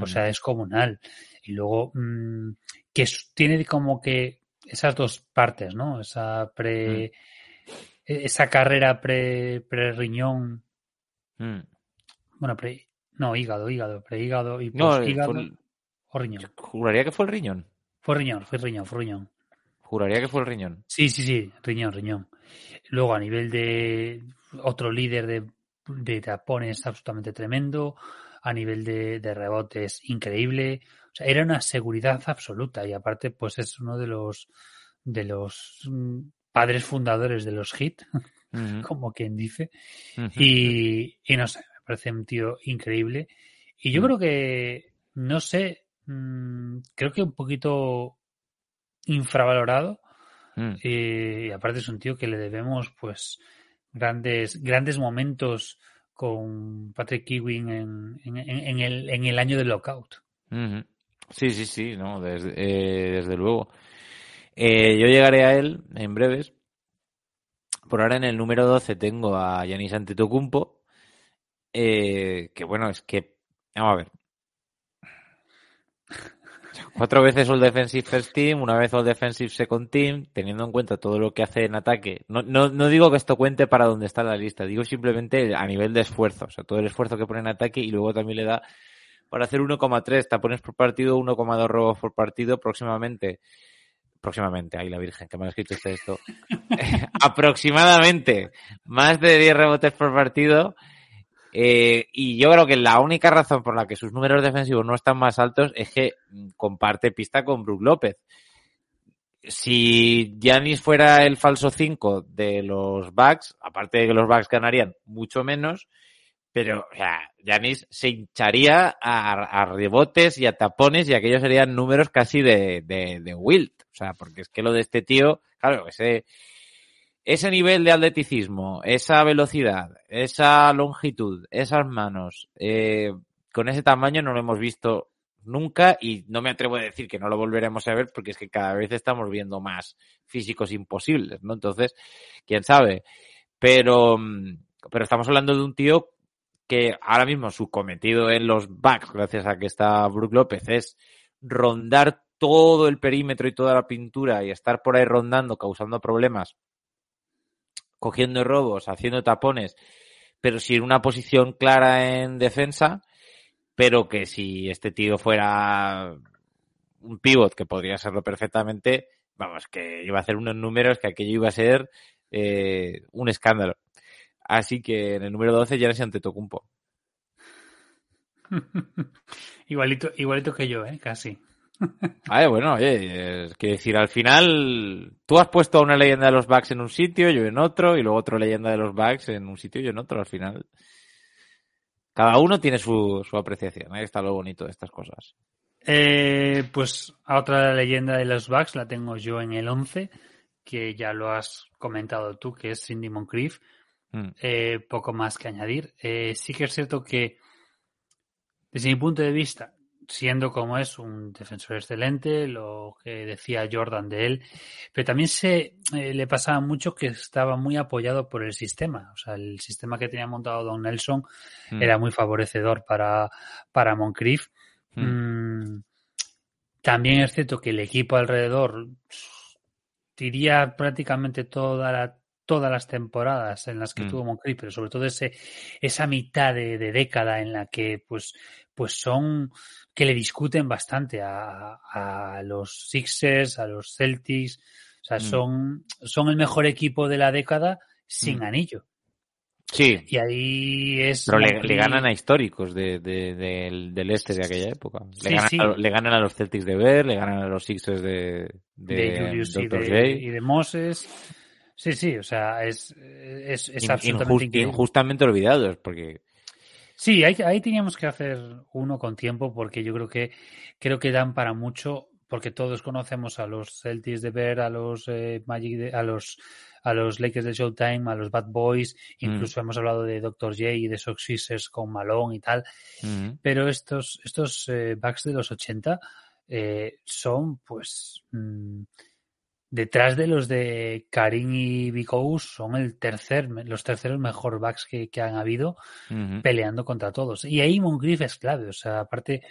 o sea, es comunal. Y luego, mm, que tiene como que esas dos partes, ¿no? Esa pre, e- esa carrera pre, pre riñón, Mm. bueno, pre, no, hígado, hígado, pre hígado y No, o riñón. juraría que fue el riñón. Fue riñón, fue riñón, fue riñón. Juraría que fue el riñón. Sí, sí, sí, riñón, riñón. Luego a nivel de otro líder de, de tapones absolutamente tremendo, a nivel de, de rebotes increíble. O sea, era una seguridad absoluta y aparte pues es uno de los de los mm, padres fundadores de los hit, *laughs* como quien dice. Y, y no sé, me parece un tío increíble. Y yo Mm. creo que, no sé, mm, creo que un poquito infravalorado. Mm. Eh, y aparte es un tío que le debemos pues grandes, grandes momentos con Patrick Ewing en, en, en- en el, en el año del lockout. Sí, sí, sí, no, desde, eh, desde luego. Eh, yo llegaré a él en breves. Por ahora en el número 12 tengo a Yanis Antetokounmpo, eh, que bueno, es que, vamos a ver. Cuatro veces All Defensive First Team, una vez All Defensive Second Team, teniendo en cuenta todo lo que hace en ataque. No, no, no digo que esto cuente para donde está la lista, digo simplemente a nivel de esfuerzo, o sea, todo el esfuerzo que pone en ataque y luego también le da para hacer 1,3 tapones por partido, 1,2 robos por partido próximamente. Próximamente, ay la Virgen, que me ha escrito este esto. *laughs* Aproximadamente más de 10 rebotes por partido. Eh, y yo creo que la única razón por la que sus números defensivos no están más altos es que comparte pista con Brook López. Si Giannis fuera el falso 5 de los Bucks, aparte de que los Bucks ganarían mucho menos, pero o sea, se hincharía a, a rebotes y a tapones y aquellos serían números casi de, de, de Wilt. O sea, porque es que lo de este tío, claro, ese, ese nivel de atleticismo, esa velocidad, esa longitud, esas manos, eh, con ese tamaño no lo hemos visto nunca y no me atrevo a decir que no lo volveremos a ver porque es que cada vez estamos viendo más físicos imposibles, ¿no? Entonces, quién sabe. Pero, mm, pero estamos hablando de un tío que ahora mismo su cometido en los backs, gracias a que está Brook López, es rondar todo el perímetro y toda la pintura y estar por ahí rondando, causando problemas, cogiendo robos, haciendo tapones, pero sin una posición clara en defensa, pero que si este tío fuera un pivot, que podría serlo perfectamente, vamos, que iba a hacer unos números que aquello iba a ser eh, un escándalo. Así que en el número 12 ya ante Antetokounmpo. *laughs* igualito, igualito que yo, ¿eh? Casi. Ay, bueno, oye, es que decir, al final tú has puesto a una leyenda de los Bucks en un sitio, yo en otro, y luego otra leyenda de los Bucks en un sitio y yo en otro. Al final, cada uno tiene su, su apreciación, ahí está lo bonito de estas cosas. Eh, pues a otra leyenda de los Bucks la tengo yo en el 11, que ya lo has comentado tú, que es Cindy Moncrief. Mm. Eh, poco más que añadir. Eh, sí que es cierto que, desde mi punto de vista, siendo como es un defensor excelente, lo que decía Jordan de él, pero también se eh, le pasaba mucho que estaba muy apoyado por el sistema. O sea, el sistema que tenía montado Don Nelson mm. era muy favorecedor para, para Moncrief. Mm. también es cierto que el equipo alrededor diría prácticamente toda la todas las temporadas en las que mm. tuvo Moncrief, pero sobre todo ese, esa mitad de, década en la que pues, pues son que le discuten bastante a, a los Sixers, a los Celtics, o sea, mm. son, son el mejor equipo de la década sin mm. anillo. Sí. Y ahí es. Pero le, ganan a históricos de, del, este de aquella época. Le, ganan A, le, ganan A, los Celtics de Ver, le ganan a los Sixers de, de, Julius y de, y de Moses. Sí, sí, o sea, es, es, es absolutamente injustamente olvidados, porque Sí, ahí, ahí teníamos que hacer uno con tiempo porque yo creo que creo que dan para mucho porque todos conocemos a los Celtics de ver, a los eh, Magic, de, a los a los Lakers de Showtime, a los Bad Boys, mm. incluso hemos hablado de Dr. J y de Sox con Malone y tal, mm. pero estos estos eh, backs de los 80 eh, son pues mm, detrás de los de Karim y Bicous son el tercer, los terceros mejor backs que, han habido peleando contra todos. Y ahí Moncrief es clave, o sea, aparte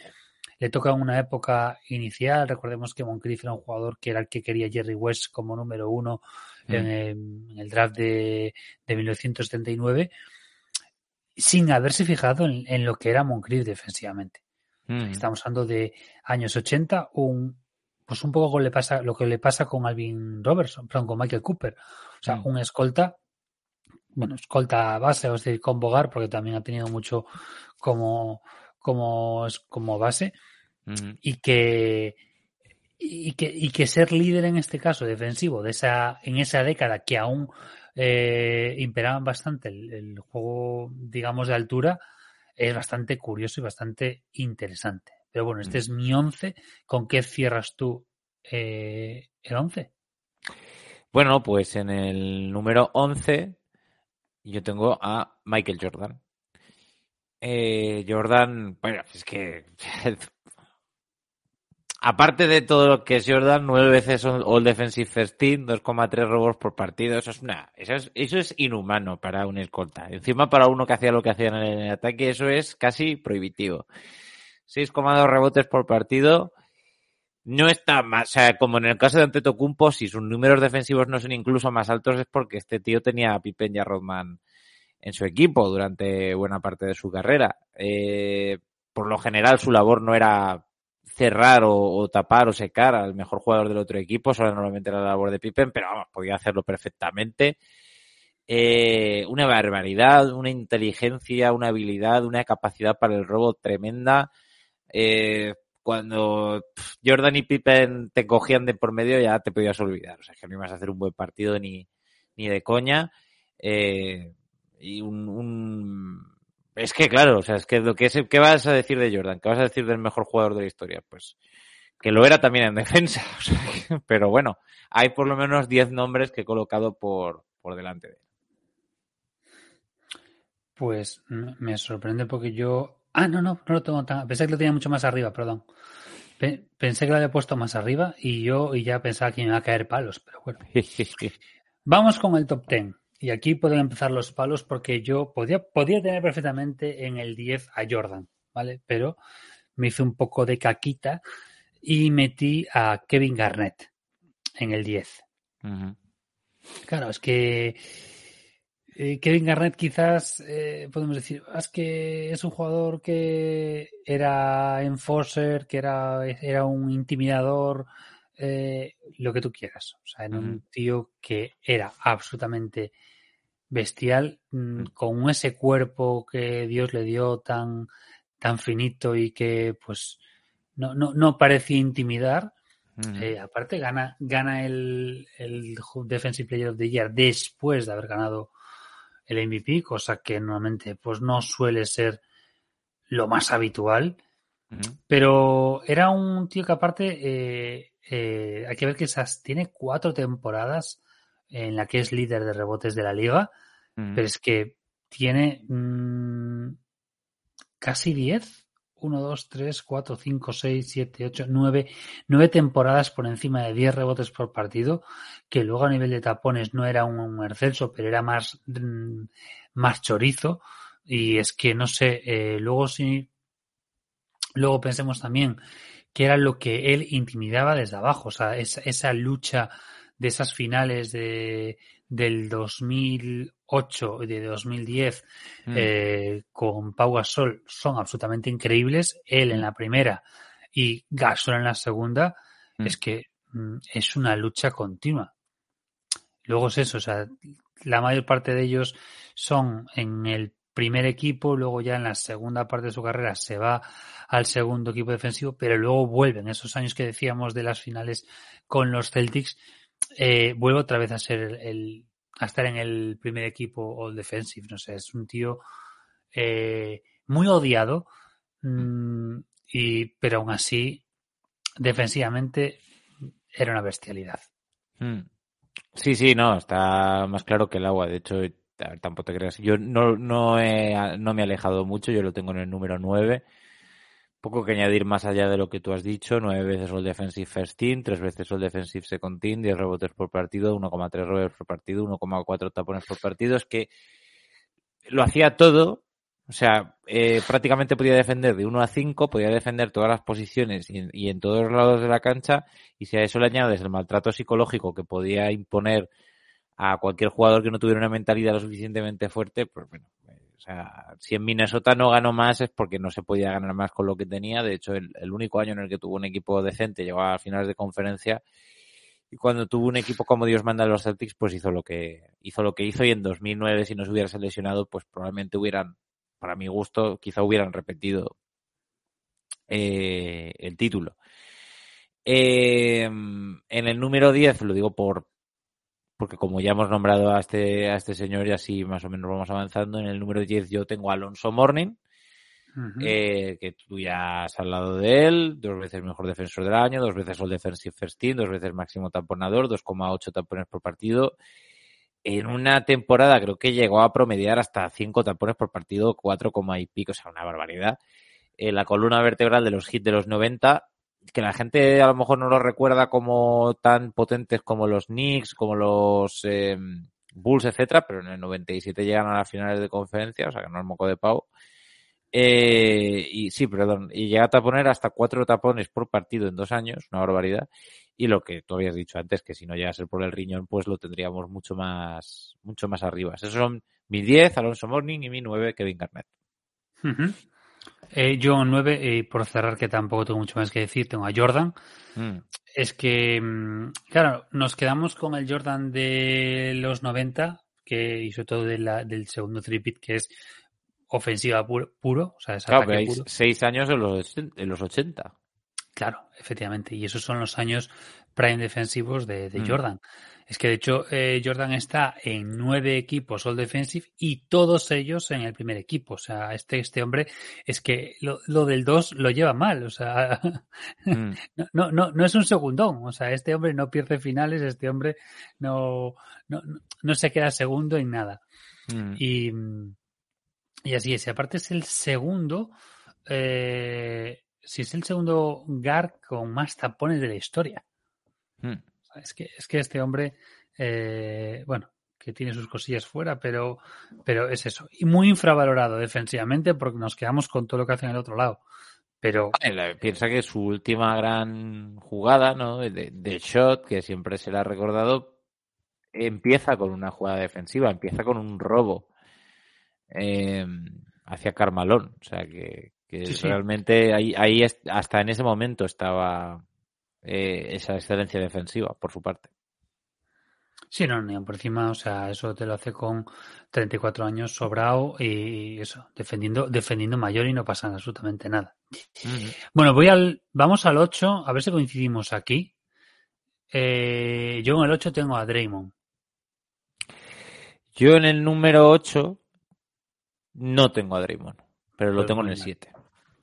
le toca una época inicial, recordemos que Moncrief era un jugador que era el que quería Jerry West como número uno en, el, draft de, de 1979, sin haberse fijado en, lo que era Moncrief defensivamente. Estamos hablando de años 80, un pues un poco le pasa, lo que le pasa con Alvin Robertson, perdón, con Michael Cooper. O sea, mm. un escolta, bueno, escolta base, o sea, con Bogar, porque también ha tenido mucho como, como, como base, y que, y que, y que ser líder en este caso defensivo de esa, en esa década que aún eh, imperaban bastante el, juego, digamos, de altura, es bastante curioso y bastante interesante. Pero bueno, este mm. es mi 11. ¿Con qué cierras tú eh, el 11? Bueno, pues en el número 11 yo tengo a Michael Jordan. Eh, Jordan, bueno, es que *laughs* aparte de todo lo que es Jordan, nueve veces All Defensive First Team, 2,3 robos por partido, eso es una, eso es, eso es inhumano para un escolta. Encima para uno que hacía lo que hacía en el ataque, eso es casi prohibitivo. 6,2 rebotes por partido. No está más, o sea, como en el caso de Antetokounmpo, si sus números defensivos no son incluso más altos es porque este tío tenía a Pippen y a Rodman en su equipo durante buena parte de su carrera. Eh, por lo general su labor no era cerrar o, tapar o secar al mejor jugador del otro equipo, solo normalmente era la labor de Pippen, pero vamos, podía hacerlo perfectamente. Eh, una barbaridad, una inteligencia, una habilidad, una capacidad para el robo tremenda. Eh, cuando Jordan y Pippen te cogían de por medio ya te podías olvidar. O sea, que no ibas a hacer un buen partido ni, ni de coña. Eh, y un, Es que, claro, o sea, es que lo que es... ¿Qué vas a decir de Jordan? ¿Qué vas a decir del mejor jugador de la historia? Pues que lo era también en *laughs* defensa. pero bueno, hay por lo menos 10 nombres que he colocado por, por delante de él. Pues me sorprende porque yo Ah, no, no, no lo tengo tan. Pensé que lo tenía mucho más arriba, perdón. Pensé que lo había puesto más arriba y yo y ya pensaba que me iba a caer palos, pero bueno. *laughs* Vamos con el top 10. Y aquí pueden empezar los palos porque yo podía, podía tener perfectamente en el 10 a Jordan, ¿vale? Pero me hice un poco de caquita y metí a Kevin Garnett en el 10. Ujú. Claro, es que eh, Kevin Garnett quizás eh, podemos decir, "Ah, es que es un jugador que era enforcer, que era, era un intimidador, eh, lo que tú quieras. O sea, en un tío que era absolutamente bestial, mm, con ese cuerpo que Dios le dio tan, tan finito y que pues no, no, no parecía intimidar. Eh, aparte gana, gana el, el Defensive Player of the Year después de haber ganado el MVP, cosa que normalmente pues no suele ser lo más habitual. Pero era un tío que aparte eh, eh, hay que ver que esas, tiene cuatro temporadas en la que es líder de rebotes de la liga, pero es que tiene mm, casi 10. 1, 2, 3, 4, 5, 6, 7, 8, 9, 9 temporadas por encima de 10 rebotes por partido, que luego a nivel de tapones no era un, un excelso, pero era más, mm, más chorizo. Y es que no sé, eh, luego sí, luego pensemos también que era lo que él intimidaba desde abajo, o sea, esa lucha de esas finales de, del 2000 8 de 2010 mm. eh, con Pau Gasol son absolutamente increíbles. Él en la primera y Gasol en la segunda. Mm. Es que mm, es una lucha continua. Luego es eso, o sea, la mayor parte de ellos son en el primer equipo, luego ya en la segunda parte de su carrera se va al segundo equipo defensivo, pero luego vuelven esos años que decíamos de las finales con los Celtics, eh, vuelve otra vez a ser el a estar en el primer equipo all defensive, no sé, es un tío eh, muy odiado, mm, y, pero aún así, defensivamente, era una bestialidad. Mm. Sí, sí, no, está más claro que el agua. De hecho, tampoco te creas. Yo no, no, he- no me he alejado mucho, yo lo tengo en el número 9. Poco que añadir más allá de lo que tú has dicho. Nueve veces All Defensive First Team, tres veces All Defensive Second Team, 10 rebotes por partido, 1,3 rebotes por partido, 1,4 tapones por partido. Es que lo hacía todo. O sea, eh, prácticamente podía defender de 1 a 5, podía defender todas las posiciones y, y en todos los lados de la cancha. Y si a eso le añades el maltrato psicológico que podía imponer a cualquier jugador que no tuviera una mentalidad lo suficientemente fuerte, pues bueno, o sea, si en Minnesota no ganó más es porque no se podía ganar más con lo que tenía. De hecho, el, único año en el que tuvo un equipo decente llegó a finales de conferencia y cuando tuvo un equipo como Dios manda a los Celtics, pues hizo lo que hizo lo que hizo y en 2009 si no se hubiera seleccionado, pues probablemente hubieran, para mi gusto, quizá hubieran repetido eh, el título. Eh, en el número 10, lo digo por porque como ya hemos nombrado a este, a este señor y así más o menos vamos avanzando, en el número 10 yo tengo a Alonso Morning, eh, que tú ya has hablado de él, dos veces mejor defensor del año, dos veces All Defensive First Team, dos veces máximo tamponador, 2,8 tampones por partido. En una temporada creo que llegó a promediar hasta 5 tampones por partido, 4, y pico, o sea, una barbaridad. Eh, la columna vertebral de los hits de los 90, que la gente a lo mejor no lo recuerda como tan potentes como los Knicks, como los eh, Bulls, etcétera, pero en el 97 llegan a las finales de conferencia, o sea que no es moco de pavo. Eh, y sí, perdón, y llega a taponer hasta cuatro tapones por partido en dos años, una barbaridad. Y lo que tú habías dicho antes, que si no llega a ser por el riñón, pues lo tendríamos mucho más, mucho más arriba. Esos son mi 10, Alonso Morning, y mi 9, Kevin Garnett. Eh, yo en 9, eh, por cerrar, que tampoco tengo mucho más que decir, tengo a Jordan. Mm, Es que, mm, claro, nos quedamos con el Jordan de los 90, que, y sobre todo de la- del segundo tripit, que es ofensiva puro, puro o sea, es Claro, ataque puro. seis años en los, en los 80. Claro, efectivamente. Y esos son los años prime defensivos de, de Mm. Jordan. Es que de hecho eh, Jordan está en nueve equipos all defensive y todos ellos en el primer equipo. O sea, este, este hombre es que lo, lo del 2 lo lleva mal. O sea, *laughs* Mm, no, no, no, no es un segundón. O sea, este hombre no pierde finales, este hombre no, no, no- se queda segundo en nada. mm, Y, y así es. Y aparte es el segundo, eh, si es el segundo GAR con más tapones de la historia. mm. Es que, es que este hombre, eh, bueno, que tiene sus cosillas fuera, pero, pero es eso. Y muy infravalorado defensivamente porque nos quedamos con todo lo que hace en el otro lado. Pero piensa que su última gran jugada, ¿no? De, de shot, que siempre se le ha recordado, empieza con una jugada defensiva, empieza con un robo eh, hacia Carmalón. O sea que, realmente ahí, ahí hasta en ese momento estaba eh, esa excelencia defensiva por su parte. Sí, no, ni por encima, o sea, eso te lo hace con 34 años sobrado y eso, defendiendo, defendiendo mayor y no pasa absolutamente nada. Bueno, voy al, vamos al 8, a ver si coincidimos aquí. Eh, yo en el 8 tengo a Draymond. Yo en el número 8 no tengo a Draymond, pero lo pues tengo en el 7.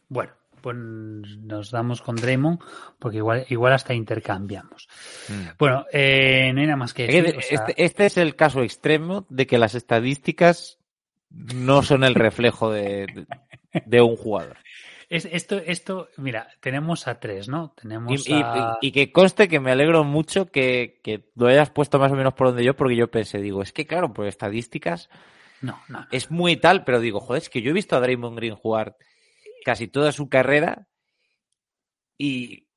Bueno, pues nos damos con Draymond porque igual, igual hasta intercambiamos. Mm. Bueno, eh, no hay nada más que decir. Este, este, es el caso extremo de que las estadísticas no son el reflejo de, un jugador. Es, esto, esto, mira, tenemos a tres, ¿no? Tenemos y, que conste que me alegro mucho que, que, lo hayas puesto más o menos por donde yo, porque yo pensé, digo, es que claro, por estadísticas no, no, es muy tal, pero digo, joder, es que yo he visto a Draymond Green jugar casi toda su carrera y,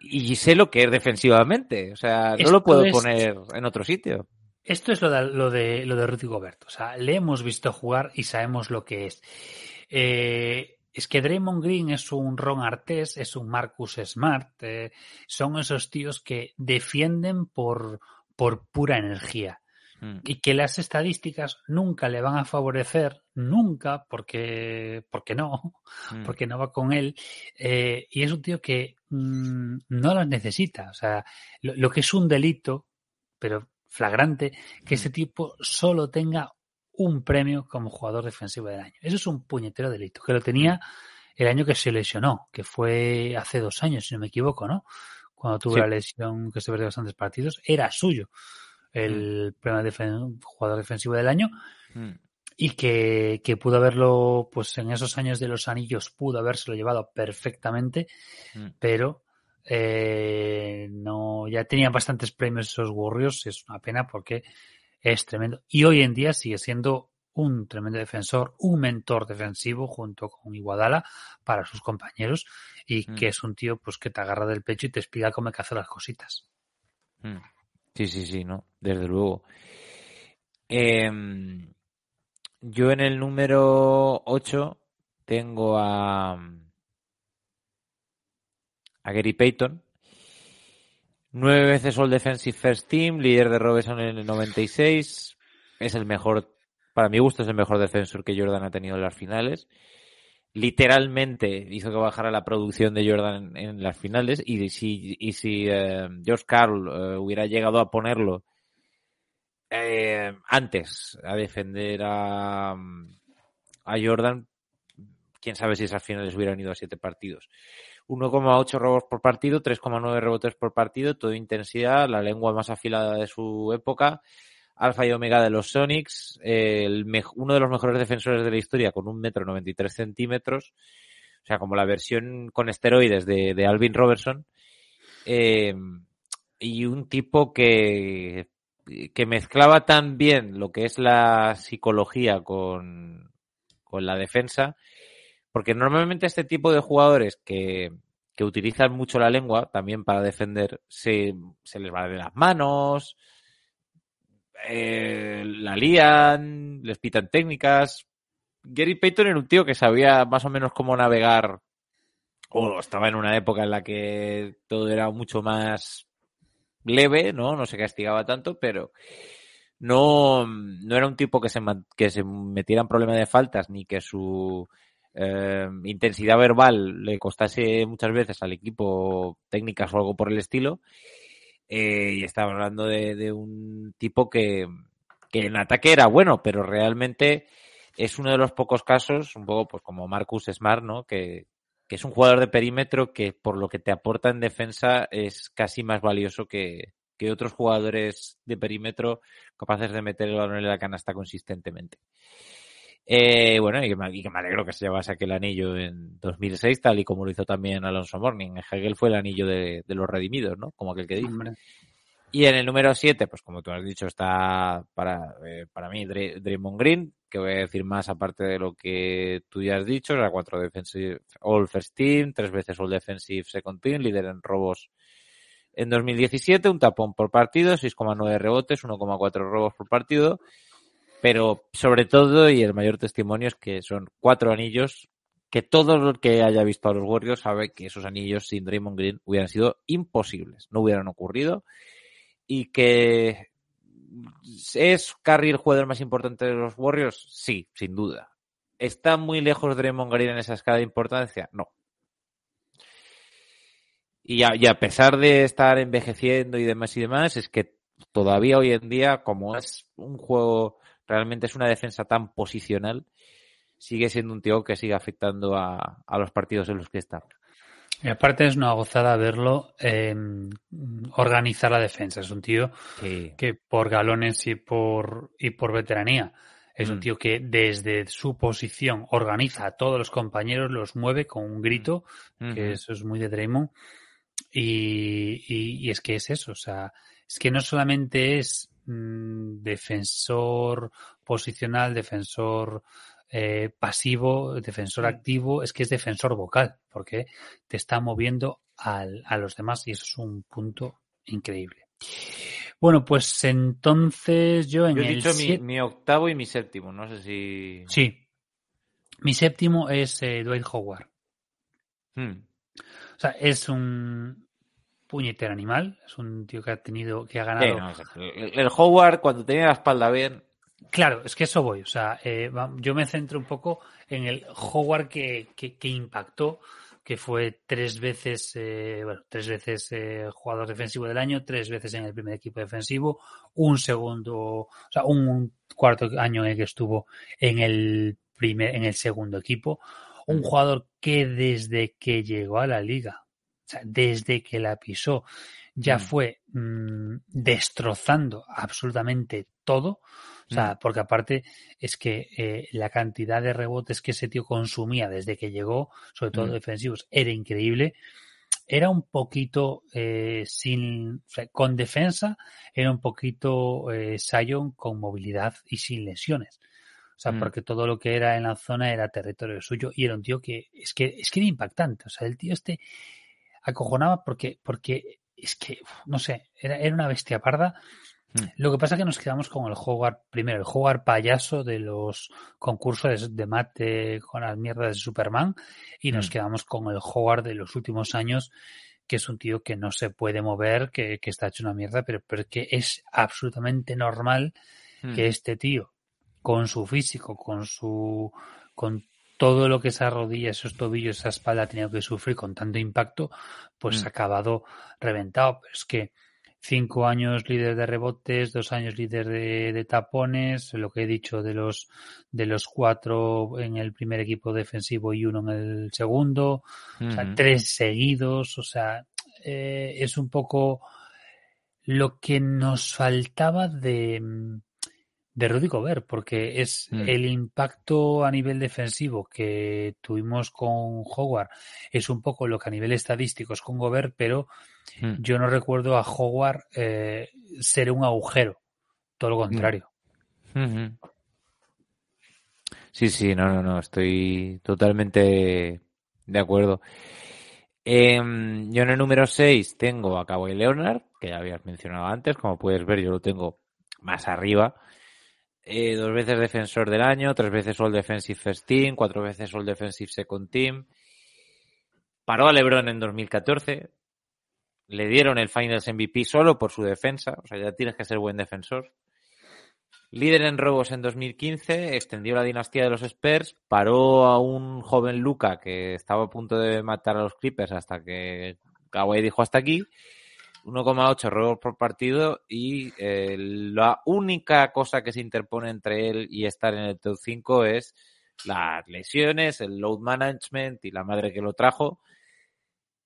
y sé lo que es defensivamente. O sea, no lo puedo poner en otro sitio. Esto es lo de, lo de, lo de Rudy Gobert. O sea, le hemos visto jugar y sabemos lo que es. Eh, es que Draymond Green es un Ron Artés, es un Marcus Smart. Eh, son esos tíos que defienden por, por pura energía. Mm. y que las estadísticas nunca le van a favorecer, nunca, porque, porque no, *laughs* mm. porque no va con él, eh, y es un tío que mm, no las necesita. O sea, lo, que es un delito, pero flagrante, que ese tipo solo tenga un premio como jugador defensivo del año. Eso es un puñetero delito, que lo tenía el año que se lesionó, que fue hace dos años, si no me equivoco, ¿no? Cuando tuvo la lesión que se perdió bastantes partidos, era suyo el mm. primer jugador defensivo del año. Mm. Y que, que, pudo haberlo, pues en esos años de los anillos, pudo habérselo llevado perfectamente, mm. pero eh, no, ya tenían bastantes premios esos Warriors, es una pena porque es tremendo. Y hoy en día sigue siendo un tremendo defensor, un mentor defensivo junto con Iguadala para sus compañeros y que es un tío pues que te agarra del pecho y te explica cómo hay que hacer las cositas. Sí, sí, sí, no, desde luego. Em, yo en el número 8 tengo a, a Gary Payton. Nueve veces All Defensive First Team, líder de Robertson en el 96. Es el mejor, para mi gusto, es el mejor defensor que Jordan ha tenido en las finales literalmente hizo que bajara la producción de Jordan en, las finales y si, y si eh, George Carl eh, hubiera llegado a ponerlo eh, antes a defender a, Jordan, quién sabe si esas finales hubieran ido a siete partidos. 1,8 robos por partido, 3,9 rebotes por partido, toda intensidad, la lengua más afilada de su época alfa y omega de los Sonics, uno de los mejores defensores de la historia con un metro 93 centímetros, o sea, como la versión con esteroides de, Alvin Robertson, eh, y un tipo que, que mezclaba tan bien lo que es la psicología con, con la defensa, porque normalmente este tipo de jugadores que, que utilizan mucho la lengua también para defender, se, se les va de las manos, eh, la lían, les pitan técnicas. Gary Payton era un tío que sabía más o menos cómo navegar, o estaba en una época en la que todo era mucho más leve, ¿no? No se castigaba tanto, pero no, no era un tipo que se, que se metiera en problemas de faltas ni que su eh, intensidad verbal le costase muchas veces al equipo técnicas o algo por el estilo. Eh, y estaba hablando de, un tipo que, en ataque era bueno, pero realmente es uno de los pocos casos, un poco pues como Marcus Smart, ¿no? Que, es un jugador de perímetro que por lo que te aporta en defensa es casi más valioso que, que otros jugadores de perímetro capaces de meter el balón en la canasta consistentemente. Eh, bueno, y que, me, que, me, alegro que se llevase aquel anillo en 2006, tal y como lo hizo también Alonso Morning. Hegel fue el anillo de, los redimidos, ¿no? Como aquel que dice. Y en el número 7, pues como tú has dicho, está para, eh, para mí Draymond Green. Que voy a decir más aparte de lo que tú ya has dicho. Era cuatro defensive All First Team, tres veces All Defensive Second Team, líder en robos en 2017, un tapón por partido, 6,9 rebotes, 1,4 robos por partido. Pero sobre todo, y el mayor testimonio es que son cuatro anillos que todo el que haya visto a los Warriors sabe que esos anillos sin Draymond Green hubieran sido imposibles, no hubieran ocurrido y que ¿Es Curry el jugador más importante de los Warriors? Sí, sin duda. ¿Está muy lejos Draymond Green en esa escala de importancia? No. Y a, y a, pesar de estar envejeciendo y demás y demás, es que todavía hoy en día, como es un juego, realmente es una defensa tan posicional, sigue siendo un tío que sigue afectando a, a los partidos en los que está. Y aparte es una gozada verlo eh, organizar la defensa. Es un tío Sí. que por galones y por, y por veteranía es un Mm. tío que desde su posición organiza a todos los compañeros, los mueve con un grito, que Ujú. eso es muy de Draymond. Y, y- y es que es eso, o sea, es que no solamente es mm, defensor posicional, defensor eh, pasivo, defensor activo, es que es defensor vocal, porque te está moviendo al- a los demás y eso es un punto increíble. Bueno, pues entonces yo en Yo he el dicho mi, siete- mi octavo y mi séptimo, no sé si... Sí. Mi séptimo es eh, Dwight Howard. Hmm. O sea, es un puñetero animal. Es un tío que ha tenido, que ha Sí, ganado. el, el Howard, cuando tenía la espalda bien, Claro, es que eso voy. O sea, eh, yo me centro un poco en el Howard que, que, que impactó, que fue tres veces, eh, bueno, tres veces eh, jugador defensivo del año, tres veces en el primer equipo defensivo, un segundo, o sea, un cuarto año en el que estuvo en el primer, en el segundo equipo, un jugador que desde que llegó a la liga, o sea, desde que la pisó, ya Mm. fue mm, destrozando absolutamente todo. O sea, Mm. porque aparte es que eh, la cantidad de rebotes que ese tío consumía desde que llegó, sobre todo Mm. defensivos, era increíble. Era un poquito eh, sin, o sea, con defensa, era un poquito eh, Sion con movilidad y sin lesiones. O sea, Mm. porque todo lo que era en la zona era territorio suyo y era un tío que es que es que era impactante. O sea, el tío este acojonaba porque porque es que no sé, era, era una bestia parda. Mm. Lo que pasa es que nos quedamos con el Howard, primero, el Howard payaso de los concursos de mate con las mierdas de Superman, y nos Mm. quedamos con el Howard de los últimos años, que es un tío que no se puede mover, que, que está hecho una mierda, pero, pero que es absolutamente normal hmm, que este tío, con su físico, con su, con todo lo que esa rodilla, esos tobillos, esa espalda ha tenido que sufrir con tanto impacto, pues Mm. ha acabado reventado. Pero es que cinco años líder de rebotes, dos años líder de, de tapones, lo que he dicho de los de los cuatro en el primer equipo defensivo y uno en el segundo, o sea, tres seguidos, o sea, eh, es un poco lo que nos faltaba de, de Rudy Gobert, porque es Mm. el impacto a nivel defensivo que tuvimos con Howard, es un poco lo que a nivel estadístico es con Gobert, pero Hmm. yo no recuerdo a Howard eh, ser un agujero, todo lo contrario. Ujú. Sí, sí, no, no, no, estoy totalmente de acuerdo. Em, yo en el número 6 tengo a Kawhi Leonard, que ya habías mencionado antes, como puedes ver yo lo tengo más arriba. Eh, dos veces defensor del año, tres veces All Defensive First Team, cuatro veces All Defensive Second Team. Paró a LeBron en 2014. Le dieron el Finals MVP solo por su defensa, o sea, ya tienes que ser buen defensor. Líder en robos en 2015, extendió la dinastía de los Spurs, paró a un joven Luca que estaba a punto de matar a los Clippers hasta que Kawhi dijo hasta aquí. 1,8 robos por partido y eh, la única cosa que se interpone entre él y estar en el top 5 es las lesiones, el load management y la madre que lo trajo.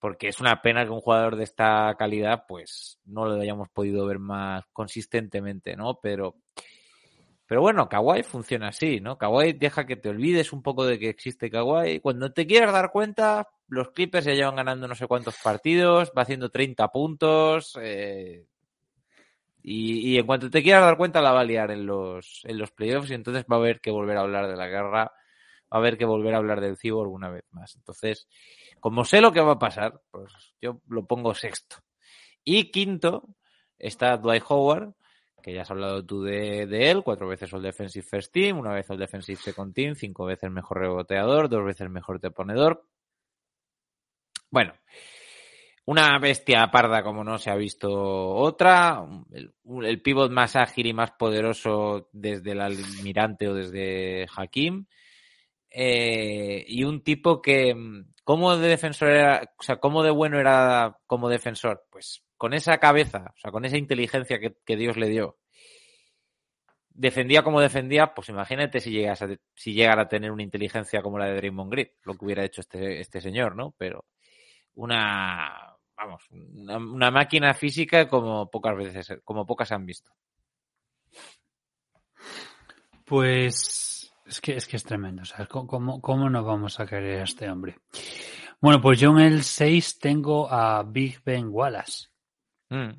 Porque es una pena que un jugador de esta calidad, pues, no lo hayamos podido ver más consistentemente, ¿no? Pero, pero bueno, Kawhi funciona así, ¿no? Kawhi deja que te olvides un poco de que existe Kawhi. Cuando te quieras dar cuenta, los Clippers ya llevan ganando no sé cuántos partidos, va haciendo 30 puntos. eh, Y, y en cuanto te quieras dar cuenta la va a liar en los, en los playoffs y entonces va a haber que volver a hablar de la guerra, va a haber que volver a hablar del cyborg una vez más. Entonces, como sé lo que va a pasar, pues yo lo pongo sexto. Y quinto está Dwight Howard, que ya has hablado tú de, él, cuatro veces All Defensive First Team, una vez All Defensive Second Team, cinco veces mejor reboteador, dos veces mejor deponedor. Bueno, una bestia parda como no se ha visto otra, el, el pivot más ágil y más poderoso desde el almirante o desde Hakim, eh, y un tipo que, ¿cómo de defensor era, o sea, cómo de bueno era como defensor? Pues con esa cabeza, o sea, con esa inteligencia que, Dios le dio, defendía como defendía, pues imagínate si llegas a, si llegara a tener una inteligencia como la de Draymond Green, lo que hubiera hecho este, este señor, ¿no? Pero una, vamos, una, una, máquina física como pocas veces, como pocas han visto. Pues es que es que es tremendo, o sea, ¿cómo, cómo no vamos a querer a este hombre? Bueno, pues yo en el 6 tengo a Big Ben Wallace. Mm.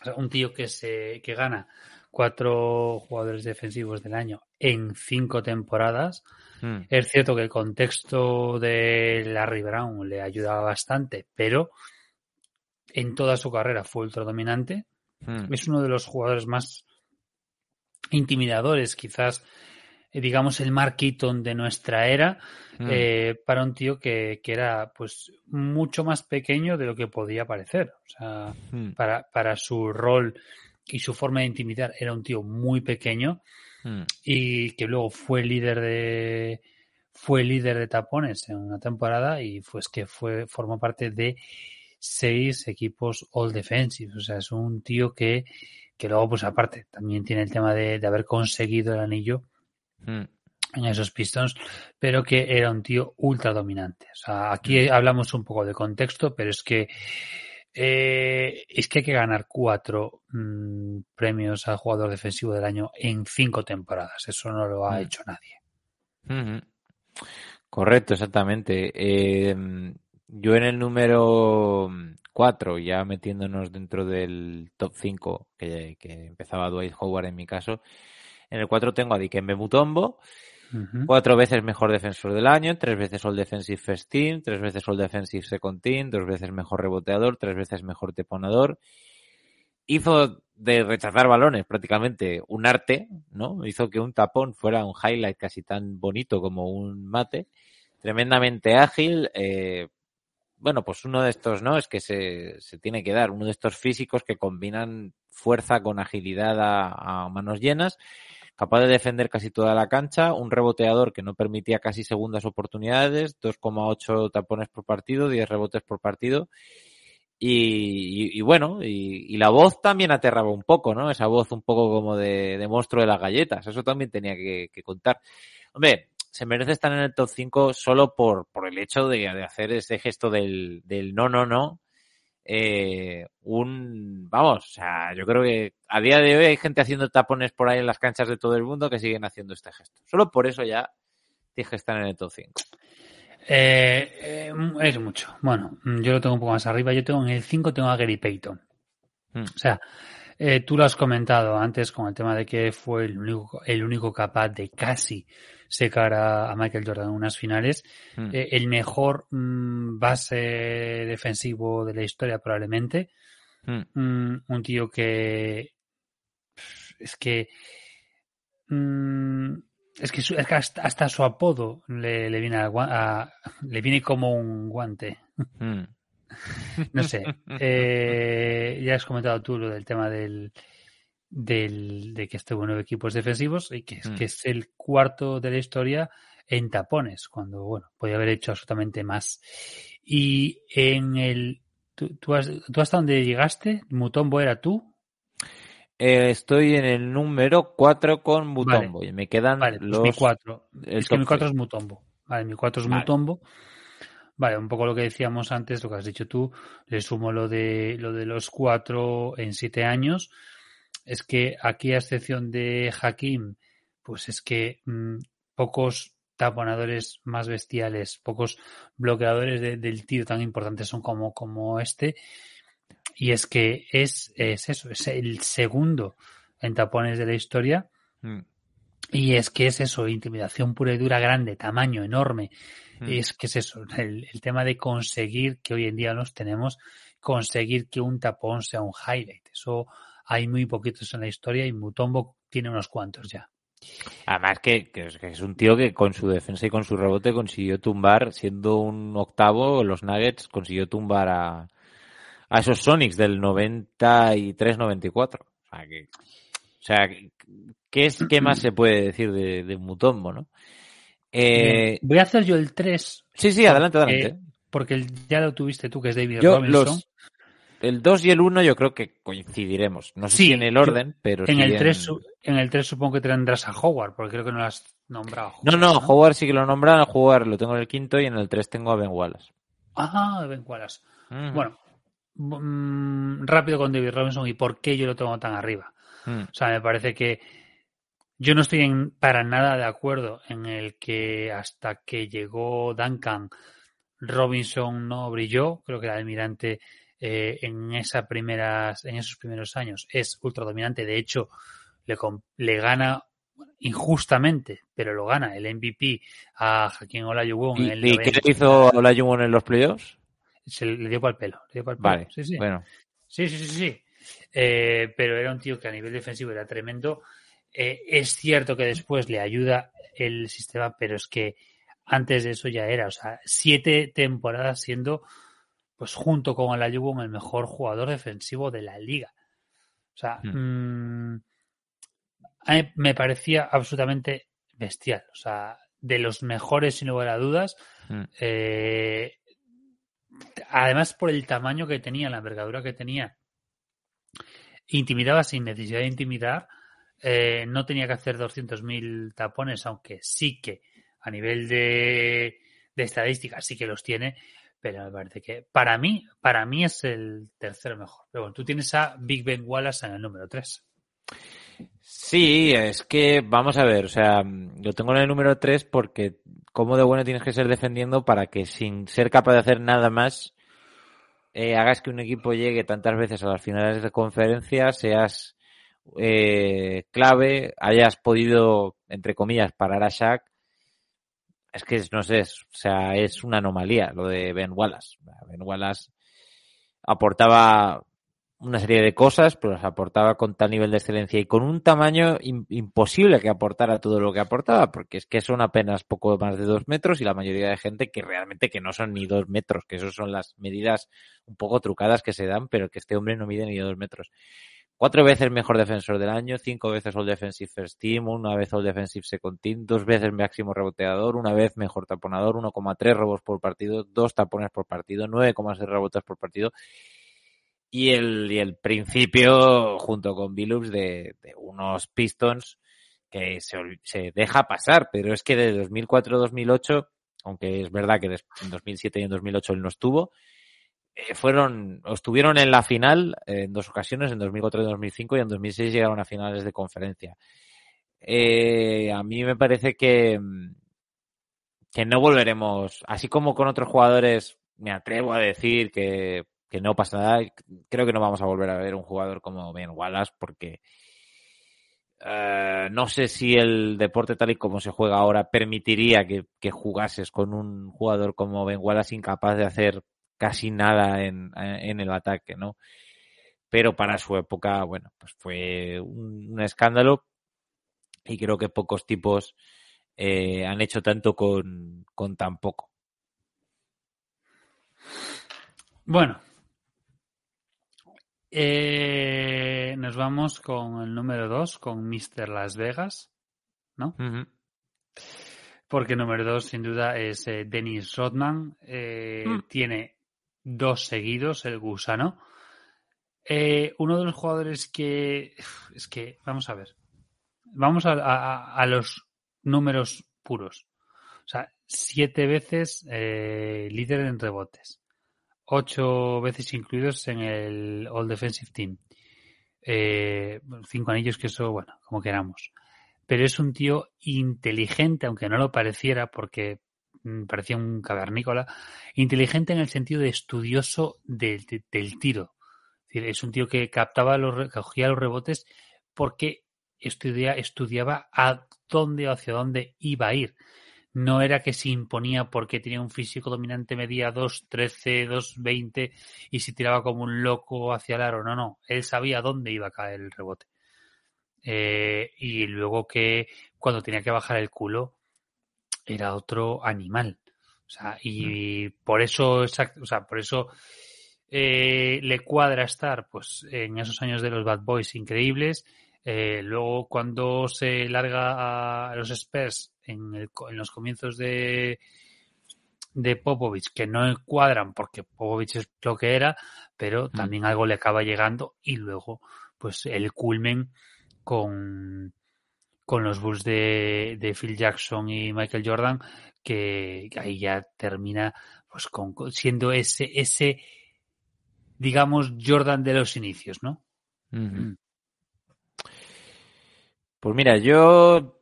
O sea, un tío que se que gana cuatro jugadores defensivos del año en cinco temporadas. Mm. Es cierto que el contexto de Larry Brown le ayudaba bastante, pero en toda su carrera fue ultra dominante. Mm. Es uno de los jugadores más intimidadores, quizás, digamos, el Mark Keaton de nuestra era, mm. eh, para un tío que, que, era pues mucho más pequeño de lo que podía parecer. O sea, mm. para, para su rol y su forma de intimidar era un tío muy pequeño y que luego fue líder de fue líder de tapones en una temporada y pues que fue formó parte de seis equipos all defensive. O sea, es un tío que, que luego, pues aparte, también tiene el tema de, de haber conseguido el anillo mm. en esos Pistons, pero que era un tío ultra dominante. O sea, aquí mm. hablamos un poco de contexto, pero es que eh, es que hay que ganar cuatro mmm, premios al jugador defensivo del año en cinco temporadas. Eso no lo ha mm. hecho nadie. Mm -hmm. Correcto, exactamente. Eh, yo en el número 4, ya metiéndonos dentro del top 5, que, que, empezaba Dwight Howard en mi caso, en el 4 tengo a Dikembe Mutombo, uh -huh. cuatro veces mejor defensor del año, tres veces All Defensive First Team, tres veces All Defensive Second Team, dos veces mejor reboteador, tres veces mejor teponador. Hizo de rechazar balones prácticamente un arte, ¿no? Hizo que un tapón fuera un highlight casi tan bonito como un mate. Tremendamente ágil, eh, bueno, pues uno de estos, ¿no? Es que se, se, tiene que dar, uno de estos físicos que combinan fuerza con agilidad a, a, manos llenas, capaz de defender casi toda la cancha, un reboteador que no permitía casi segundas oportunidades, 2,8 tapones por partido, 10 rebotes por partido. Y, y, bueno, y, la voz también aterraba un poco, ¿no? Esa voz un poco como de, monstruo de las galletas, eso también tenía que, que contar. Hombre, se merece estar en el top 5 solo por, por el hecho de, de hacer ese gesto del, del, no, no, no. Eh, un, vamos, o sea, yo creo que a día de hoy hay gente haciendo tapones por ahí en las canchas de todo el mundo que siguen haciendo este gesto. Solo por eso ya tienes que estar en el top 5. Eh, eh, es mucho. Bueno, yo lo tengo un poco más arriba. Yo tengo en el 5 tengo a Gary Payton. Hmm. O sea, eh, tú lo has comentado antes con el tema de que fue el único, el único capaz de casi secar a, a Michael Jordan en unas finales. Mm. Eh, el mejor mm, base defensivo de la historia probablemente. Mm. un tío que es que es que, su, es que hasta, hasta, su apodo le, le viene a, a, le viene como un guante. *laughs* no sé. *laughs* Eh, ya has comentado tú lo del tema del, del, de que este nueve equipos defensivos y que, mm. que es el cuarto de la historia en tapones, cuando, bueno, podía haber hecho absolutamente más. Y en el. ¿Tú, tú, has, tú hasta dónde llegaste? ¿Mutombo era tú? Eh, estoy en el número 4 con Mutombo vale. y me quedan vale, pues los. Mi 4. Es que mi 4 es Mutombo. Vale, mi 4 es vale. Mutombo. Vale, un poco lo que decíamos antes, lo que has dicho tú, le sumo lo de lo de los cuatro en siete años es que aquí, a excepción de Hakim, pues es que mmm, pocos taponadores más bestiales, pocos bloqueadores de, del tiro tan importantes son como, como este. Y es que es, es eso, es el segundo en tapones de la historia. Mm. Y es que es eso, intimidación pura y dura, grande, tamaño, enorme. Mm. Y es que es eso, el, el tema de conseguir que hoy en día los tenemos, conseguir que un tapón sea un highlight. Eso hay muy poquitos en la historia y Mutombo tiene unos cuantos ya. Además que, que es, un tío que con su defensa y con su rebote consiguió tumbar, siendo un octavo, los Nuggets consiguió tumbar a, a esos Sonics del 93-94. O sea, que, o sea, ¿qué, es, ¿qué más se puede decir de, de Mutombo, no? Eh, Voy a hacer yo el 3, sí, sí, adelante, adelante. eh, porque el- ya lo tuviste tú, que es David Yo, Robinson. los, el 2 y el 1 yo creo que coincidiremos. No sé Sí, si en el orden, pero En sí el, en- 3, su- en el 3 supongo que tendrás a Howard, porque creo que no lo has nombrado. No, no, Howard sí que lo nombran, Howard lo tengo en el quinto y en el 3 tengo a Ben Wallace. Ah, Ben Wallace. Bueno, mm, rápido con David Robinson y por qué yo lo tengo tan arriba. Mm. O sea, me parece que yo no estoy en- para nada de acuerdo en el que hasta que llegó Duncan, Robinson no brilló. Creo que el almirante eh, en, esa primeras, en esos primeros años es ultra dominante. De hecho, le, le gana injustamente, pero lo gana el MVP a Joaquín Olajuwon en ¿Y, el y qué 90. le hizo Olajuwon en los playoffs? Se le dio para el pelo. Le dio pa'l pelo. Vale, Sí, sí. bueno. Sí, sí, sí, sí. Eh, pero era un tío que a nivel defensivo era tremendo. Eh, es cierto que después le ayuda el sistema, pero es que antes de eso ya era, o sea, siete temporadas siendo, pues junto con el Ayubon, el mejor jugador defensivo de la liga. O sea, mm, a mí me parecía absolutamente bestial. O sea, de los mejores, sin lugar a dudas. Mm. Eh, además, por el tamaño que tenía, la envergadura que tenía, intimidaba sin necesidad de intimidar. Eh, no tenía que hacer 200.000 tapones, aunque sí que a nivel de, de estadísticas sí que los tiene, pero me parece que para mí, para mí es el tercero mejor. Pero bueno, tú tienes a Big Ben Wallace en el número 3. Sí, es que vamos a ver, o sea, yo tengo en el número 3 porque cómo de bueno tienes que ser defendiendo para que sin ser capaz de hacer nada más eh, hagas que un equipo llegue tantas veces a las finales de conferencia, seas eh, clave, hayas podido, entre comillas, parar a Shaq. Es que no sé, o sea, es una anomalía lo de Ben Wallace. Ben Wallace aportaba una serie de cosas, pero las aportaba con tal nivel de excelencia y con un tamaño imposible que aportara todo lo que aportaba, porque es que son apenas poco más de dos metros y la mayoría de gente que realmente que no son ni dos metros, que eso son las medidas un poco trucadas que se dan, pero que este hombre no mide ni dos metros. Cuatro veces mejor defensor del año, cinco veces All Defensive First Team, una vez All Defensive Second Team, dos veces máximo reboteador, una vez mejor taponador, 1,3 robos por partido, dos tapones por partido, 9,6 rebotes por partido. Y el, y el principio junto con Billups de, de unos Pistons que se, se deja pasar, pero es que de 2004-2008, aunque es verdad que en 2007 y en 2008 él no estuvo, eh, fueron, estuvieron en la final eh, en dos ocasiones, en 2004 y 2005, y en 2006 llegaron a finales de conferencia. Eh, a mí me parece que, mm, que no volveremos, así como con otros jugadores, me atrevo a decir que, que no pasa nada, creo que no vamos a volver a ver un jugador como Ben Wallace porque eh, no sé si el deporte tal y como se juega ahora permitiría que, que jugases con un jugador como Ben Wallace incapaz de hacer casi nada en, en el ataque, ¿no? Pero para su época, bueno, pues fue un, un escándalo y creo que pocos tipos eh, han hecho tanto con, con tan poco. Bueno. Eh, nos vamos con el número 2, con Mr. Las Vegas, ¿no? Porque el número 2, sin duda, es eh, Dennis Rodman. Eh, Mm. Tiene dos seguidos, el gusano. Eh, uno de los jugadores que. *sighs* Es que, vamos a ver. Vamos a, a- los números puros. O sea, siete veces eh, líder en rebotes. Ocho veces incluidos en el All Defensive Team. Eh, cinco anillos, que eso, bueno, como queramos. Pero es un tío inteligente, aunque no lo pareciera, porque parecía un cavernícola. Inteligente en el sentido de estudioso del, tiro. Es Es un tío que captaba los, cogía los rebotes porque estudia, estudiaba a dónde o hacia dónde iba a ir. No era que se imponía porque tenía un físico dominante, medía 2.13, 2.20 y se tiraba como un loco hacia el aro. No, no. Él sabía dónde iba a caer el rebote. Eh, y luego que cuando tenía que bajar el culo era otro animal. O sea, y por eso, o sea, por eso eh, le cuadra estar pues en esos años de los Bad Boys increíbles. Eh, luego cuando se larga a los Spurs en, el, en los comienzos de, de Popovich que no cuadran porque Popovich es lo que era, pero mm. también algo le acaba llegando y luego pues el culmen con, con los Bulls de, de Phil Jackson y Michael Jordan que ahí ya termina pues con siendo ese ese digamos Jordan de los inicios, ¿no? Mm. Pues mira, yo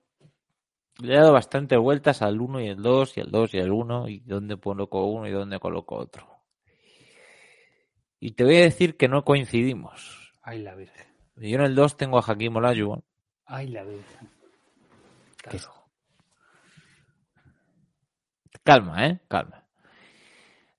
le he dado bastante vueltas al 1 y el 2 y el 2 y el 1 y dónde coloco uno y dónde coloco otro. Y te voy a decir que no coincidimos. Ay, la Virgen. Yo en el 2 tengo a Jaquim Olajuwon. Ay, la Virgen. Calma, ¿eh? Calma.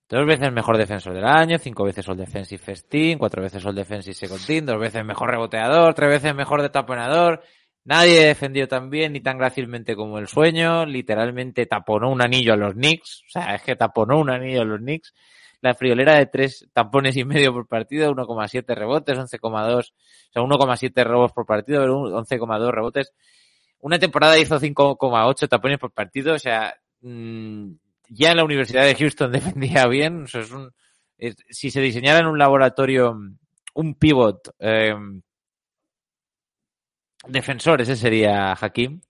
Dos veces mejor defensor del año, cinco veces All Defensive First Team, cuatro veces All Defensive Second Team, dos veces mejor reboteador, tres veces mejor detaponador. Nadie defendió tan bien ni tan grácilmente como el sueño. Literalmente taponó un anillo a los Knicks. O sea, es que taponó un anillo a los Knicks. La friolera de tres tapones y medio por partido, 1,7 rebotes, 11,2, o sea, 1,7 robos por partido, 11,2 rebotes. Una temporada hizo 5,8 tapones por partido, o sea, mmm, ya en la Universidad de Houston *laughs* defendía bien. Si se diseñara en un laboratorio un pivot eh, defensor, ese sería Hakim.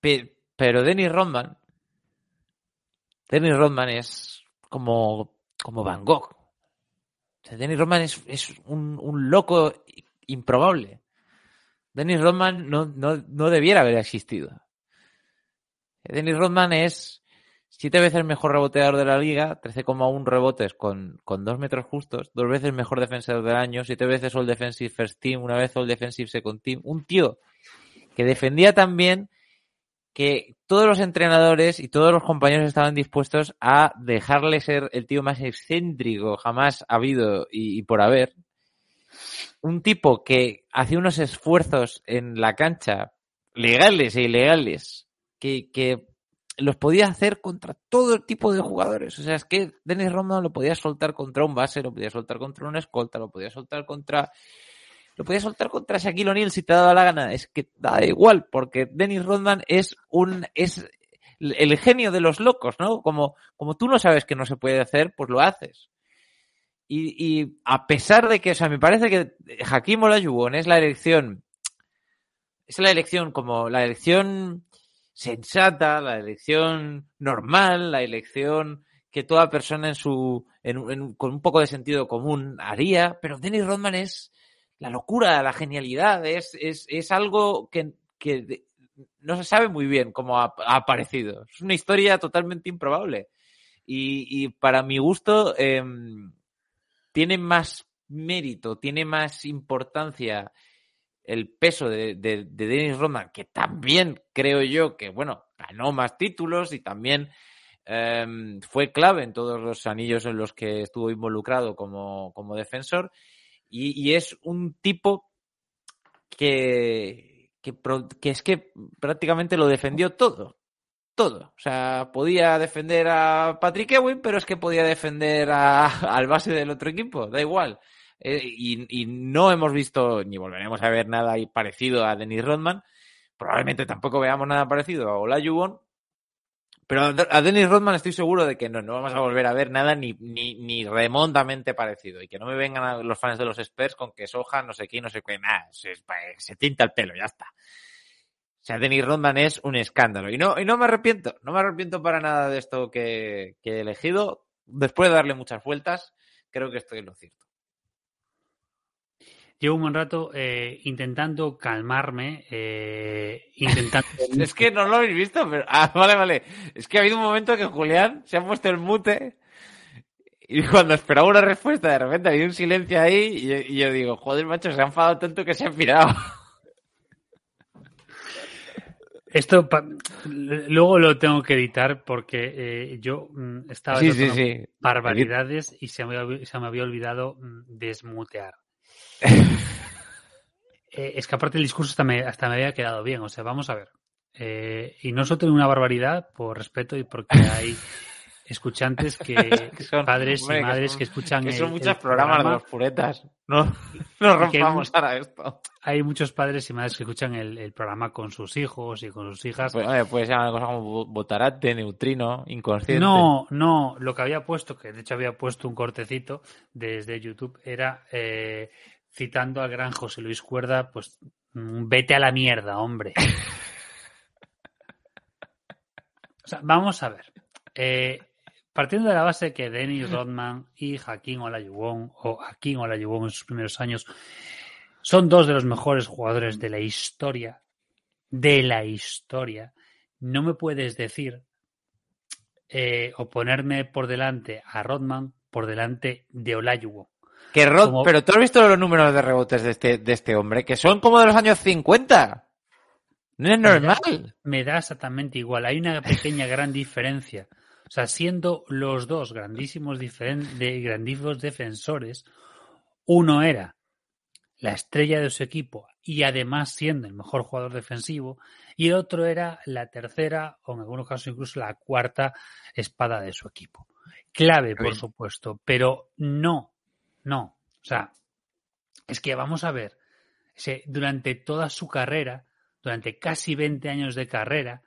Pero Dennis Rodman, Dennis Rodman es como, como Van Gogh. O Dennis Rodman es, es un, un, loco improbable. Dennis Rodman no, no, no debiera haber existido. Dennis Rodman es siete veces mejor reboteador de la liga, 13,1 rebotes con, con dos metros justos, dos veces mejor defensor del año, siete veces All Defensive First Team, una vez All Defensive Second Team. Un tío que defendía tan bien que todos los entrenadores y todos los compañeros estaban dispuestos a dejarle ser el tío más excéntrico jamás habido y, por haber. Un tipo que hacía unos esfuerzos en la cancha, legales e ilegales, que, que los podía hacer contra todo tipo de jugadores. O sea, es que Dennis Rodman lo podía soltar contra un base, lo podía soltar contra un escolta, lo podía soltar contra. Lo podía soltar contra Shaquille O'Neal si te daba la gana. Es que da igual, porque Dennis Rodman es un. es el genio de los locos, ¿no? Como, como tú no sabes que no se puede hacer, pues lo haces. Y, a pesar de que, o sea, me parece que Hakim Olajuwon es la elección. Es la elección como la elección sensata, la elección normal, la elección que toda persona en su, con un poco de sentido común haría, pero Dennis Rodman es la locura, la genialidad, es, es, es algo que, que no se sabe muy bien cómo ha, aparecido. Es una historia totalmente improbable. Y, y para mi gusto, eh, tiene más mérito, tiene más importancia el peso de, de, de, Dennis Rodman, que también creo yo que, bueno, ganó más títulos y también eh, fue clave en todos los anillos en los que estuvo involucrado como, como defensor. Y, es un tipo que, que, es que prácticamente lo defendió todo. Todo. O sea, podía defender a Patrick Ewing, pero es que podía defender a, *laughs* al base del otro equipo. Da igual. Eh, y, no hemos visto ni volveremos a ver nada parecido a Dennis Rodman. Probablemente tampoco veamos nada parecido a Olajuwon. Pero a Dennis Rodman estoy seguro de que no, no vamos a volver a ver nada ni, ni, ni parecido. Y que no me vengan los fans de los Spurs con que Soja, no sé qué, no sé qué, nada. Se, se tinta el pelo, ya está. O sea, Dennis Rodman es un escándalo. Y no, y no me arrepiento, no me arrepiento para nada de esto que, que he elegido. Después de darle muchas vueltas, creo que estoy en lo cierto. Llevo un buen rato eh, intentando calmarme, eh, intentando... *laughs* es que no lo habéis visto, pero... Ah, vale, vale. Es que ha habido un momento que Julián se ha puesto el mute Y cuando esperaba una respuesta, de repente había un silencio ahí y yo, y yo digo, joder, macho, se ha enfadado tanto que se ha pirado. *laughs* Esto pa- luego lo tengo que editar porque eh, yo mm, estaba Sí, sí, sí. barbaridades y se me, había- se me había olvidado mm, desmutear. Eh, es que aparte el discurso hasta me, hasta me había quedado bien. O sea, vamos a ver. Eh, y no solo una barbaridad por respeto y porque hay *laughs* escuchantes que, *laughs* Que son- padres hombre, y que madres son- que escuchan Que son el muchos programas de los puretas. No, *laughs* no que rompamos ahora esto. Hay muchos padres y madres que escuchan el, el programa con sus hijos y con sus hijas. Pues, oye, puede ser una cosa como bo- botarate, neutrino, inconsciente. No, no, lo que había puesto, que de hecho había puesto un cortecito desde YouTube, era eh, citando al gran José Luis Cuerda, pues mm, vete a la mierda, hombre. *laughs* O sea, vamos a ver. Eh, partiendo de la base que Dennis Rodman y Joaquín Olajuwon, o Joaquín Olajuwon en sus primeros años, son dos de los mejores jugadores de la historia, de la historia, no me puedes decir eh, o ponerme por delante a Rodman por delante de Olajuwon. Que Rod- Como- Pero tú has visto los números de rebotes de este, de este hombre, que son como de los años 50. No es normal. Me da exactamente igual. Hay una pequeña gran diferencia. O sea, siendo los dos grandísimos, de, grandísimos defensores, uno era la estrella de su equipo y además siendo el mejor jugador defensivo, y el otro era la tercera o en algunos casos incluso la cuarta espada de su equipo. Clave, por supuesto, pero no, no. O sea, es que vamos a ver, durante toda su carrera, durante casi 20 años de carrera,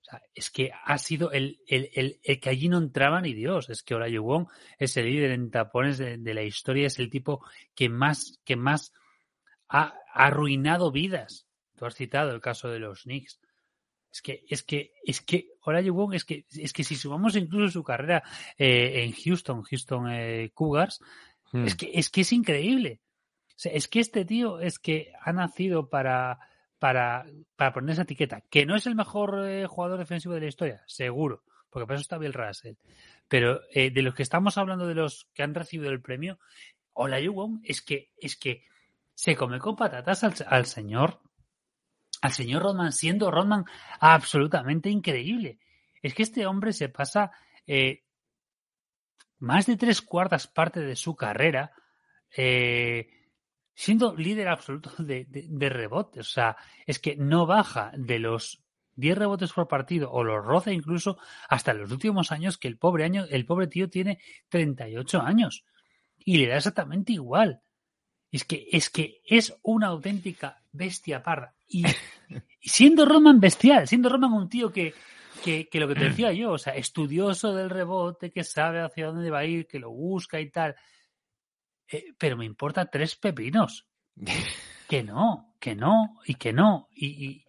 o sea, es que ha sido el, el, el, el que allí no entraba ni Dios. Es que Olajuwon es el líder en tapones de, la historia, es el tipo que más, que más ha, arruinado vidas. Tú has citado el caso de los Knicks. Es que, es que, es que Olajuwon es que, es que si sumamos incluso su carrera eh, en Houston, Houston eh, Cougars, Es que, es que es increíble. O sea, es que este tío es que ha nacido para, para, para poner esa etiqueta. Que no es el mejor eh, jugador defensivo de la historia, seguro, porque para eso está Bill Russell. Pero eh, de los que estamos hablando, de los que han recibido el premio, Olajuwon es que, es que se come con patatas al, al señor, al señor Rodman, siendo Rodman absolutamente increíble. Es que este hombre se pasa eh, más de tres cuartas partes de su carrera eh, siendo líder absoluto *laughs* de, de, de rebotes. O sea, es que no baja de los 10 rebotes por partido o los roza incluso hasta los últimos años que el pobre año, el pobre tío tiene 38 años y le da exactamente igual. Es que es que es una auténtica bestia parda. Y, *laughs* y siendo Roman bestial, siendo Roman un tío que, que, que, lo que te decía yo, o sea, estudioso del rebote, que sabe hacia dónde va a ir, que lo busca y tal. Eh, pero me importa tres pepinos. *laughs* que no, que no, y que no. Y, y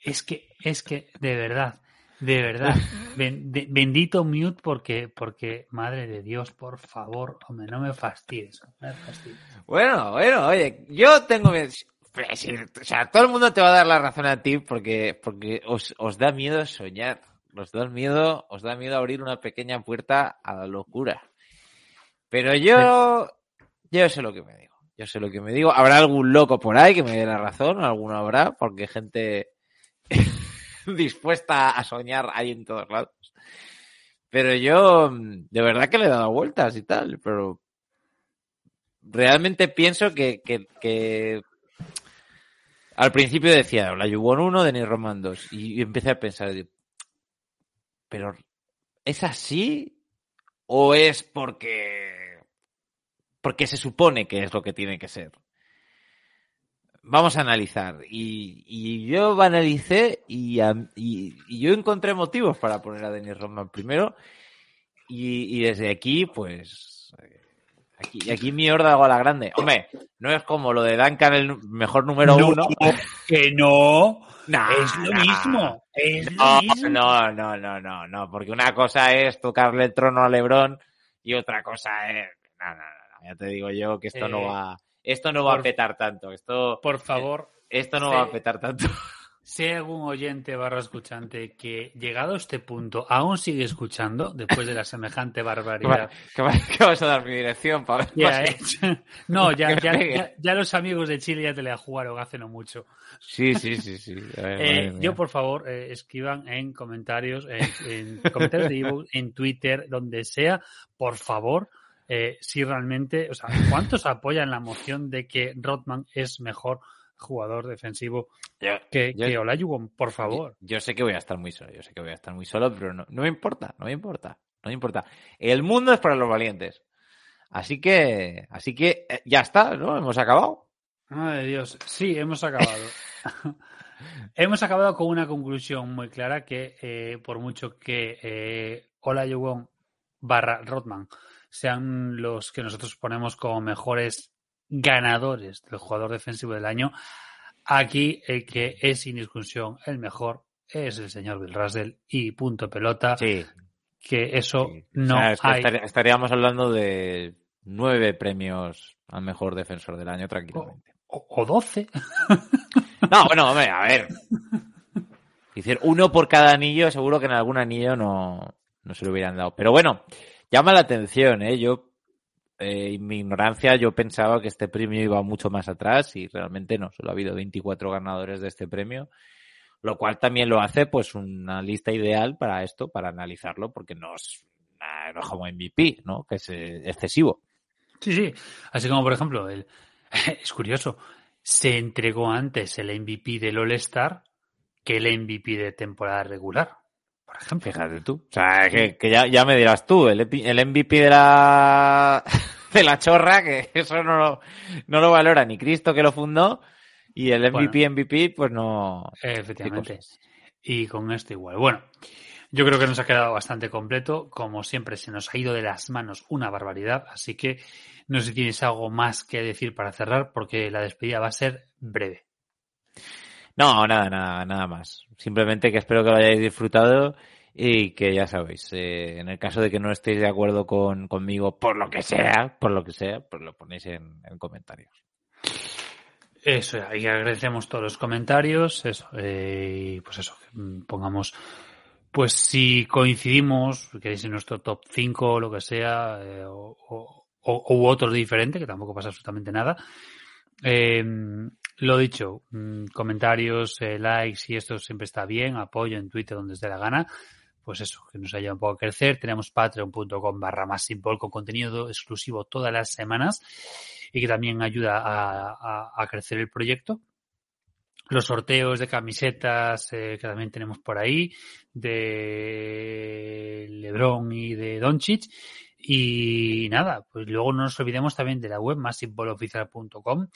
es que, es que, de verdad, de verdad, *laughs* ben, de, bendito mute porque, porque, madre de Dios, por favor, hombre, no me fastidies. No me fastidies. Bueno, bueno, oye, yo tengo... O sea, todo el mundo te va a dar la razón a ti porque, porque os, os da miedo soñar. Os da miedo, os da miedo abrir una pequeña puerta a la locura. Pero yo, yo sé lo que me digo. Yo sé lo que me digo. Habrá algún loco por ahí que me dé la razón, alguno habrá, porque gente *laughs* dispuesta a soñar hay en todos lados. Pero yo, de verdad que le he dado vueltas y tal, pero realmente pienso que, que, que al principio decía, la Yubon 1, Denis Roman 2, y empecé a pensar, pero ¿es así? ¿O es porque, porque se supone que es lo que tiene que ser? Vamos a analizar. Y, yo analicé y, y, yo encontré motivos para poner a Denis Rodman primero. Y, y desde aquí, pues. Aquí, aquí mi horda hago a la grande. Hombre, no es como lo de Duncan, el mejor número no, uno. Que no. No, es lo mismo. Es no, lo mismo. no, no, no, no, no, porque una cosa es tocarle el trono a Lebron y otra cosa es. No, no, no, ya te digo yo que esto Eh, no va. Esto no va a petar tanto. Esto, Por favor, esto no va a petar tanto. Si hay algún oyente barra escuchante que, llegado a este punto, aún sigue escuchando después de la semejante barbaridad. *laughs* ¿Qué, va- qué vas a dar mi dirección para Ya, eh. *laughs* No, ya, *laughs* ya, ya- ya los amigos de Chile ya te la jugaron hace no mucho. Sí, sí, sí, sí. Ver, Eh, yo, por favor, eh, escriban en comentarios, en, en comentarios de ebook, en Twitter, donde sea, por favor, eh, si realmente, o sea, ¿cuántos apoyan la moción de que Rodman es mejor jugador defensivo Yo- que, yo- que Olajuwon? Por favor. Yo sé que voy a estar muy solo, yo sé que voy a estar muy solo, pero no, no me importa, no me importa, no me importa. El mundo es para los valientes. Así que, así que eh, ya está, ¿no? Hemos acabado. Madre de Dios, sí, hemos acabado. *laughs* hemos acabado con una conclusión muy clara que eh, por mucho que eh, Olajuwon barra Rodman sean los que nosotros ponemos como mejores ganadores del jugador defensivo del año, aquí el que es sin discusión el mejor es el señor Bill Russell y punto pelota, Sí. que eso sí. no O sea, es que hay. estar- estaríamos hablando de nueve premios al mejor defensor del año tranquilamente. O, 12. *laughs* No, bueno, hombre, a ver. Decir, uno por cada anillo, seguro que en algún anillo no, no se lo hubieran dado. Pero bueno, llama la atención, ¿eh? Yo, eh, en mi ignorancia, yo pensaba que este premio iba mucho más atrás y realmente no. Solo ha habido 24 ganadores de este premio, lo cual también lo hace, pues, una lista ideal para esto, para analizarlo, porque no es, no es como MVP, ¿no? Que es eh, excesivo. Sí, sí. Así como, por ejemplo, el... *laughs* es curioso, se entregó antes el MVP del All-Star que el MVP de temporada regular, por ejemplo. Fíjate tú. O sea, que, que ya, ya me dirás tú, el, MVP de la, *laughs* de la chorra, que *laughs* eso no lo, no lo valora ni Cristo que lo fundó, y el MVP, MVP, pues no. Efectivamente. Y con esto igual. Bueno, yo creo que nos ha quedado bastante completo. Como siempre, se nos ha ido de las manos una barbaridad. Así que no sé si tienes algo más que decir para cerrar, porque la despedida va a ser breve. No, nada, nada, nada más. Simplemente que espero que lo hayáis disfrutado y que ya sabéis, eh, en el caso de que no estéis de acuerdo con, conmigo por lo que sea, por lo que sea, pues lo ponéis en, en comentarios. Eso, y agradecemos todos los comentarios, eso, eh, y pues eso, mm, pongamos, pues si coincidimos, queréis en nuestro top 5 o lo que sea, eh, o- u otro diferente, que tampoco pasa absolutamente nada. Eh, lo dicho, mm, comentarios, eh, likes y esto siempre está bien, apoyo en Twitter donde os dé la gana. Pues eso, que nos ayuda un poco a crecer. Tenemos patreon.com barra más con contenido exclusivo todas las semanas y que también ayuda a, a- a crecer el proyecto. Los sorteos de camisetas eh, que también tenemos por ahí, de Lebron y de Doncic. Y nada, pues luego no nos olvidemos también de la web massiveboloficial.com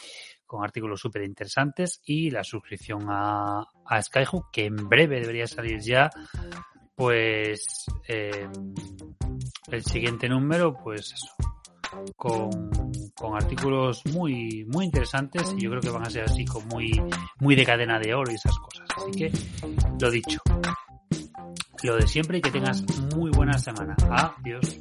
con artículos súper interesantes y la suscripción a, a Skyhook que en breve debería salir ya pues eh, el siguiente número pues eso con, con artículos muy muy interesantes y yo creo que van a ser así como muy muy de cadena de oro y esas cosas. Así que lo dicho lo de siempre y que tengas muy buena semana. Adiós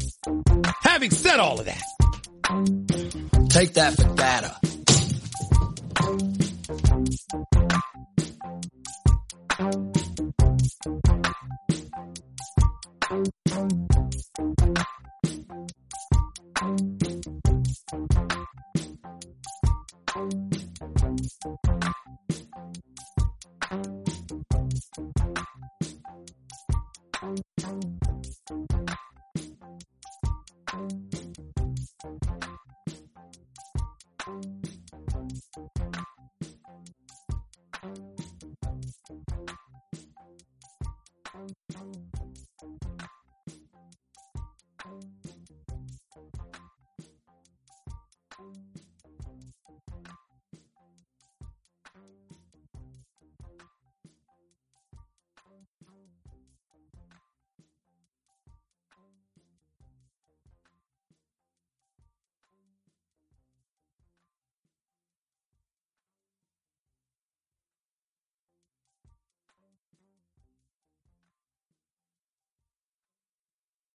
Having said all of that, take that for data.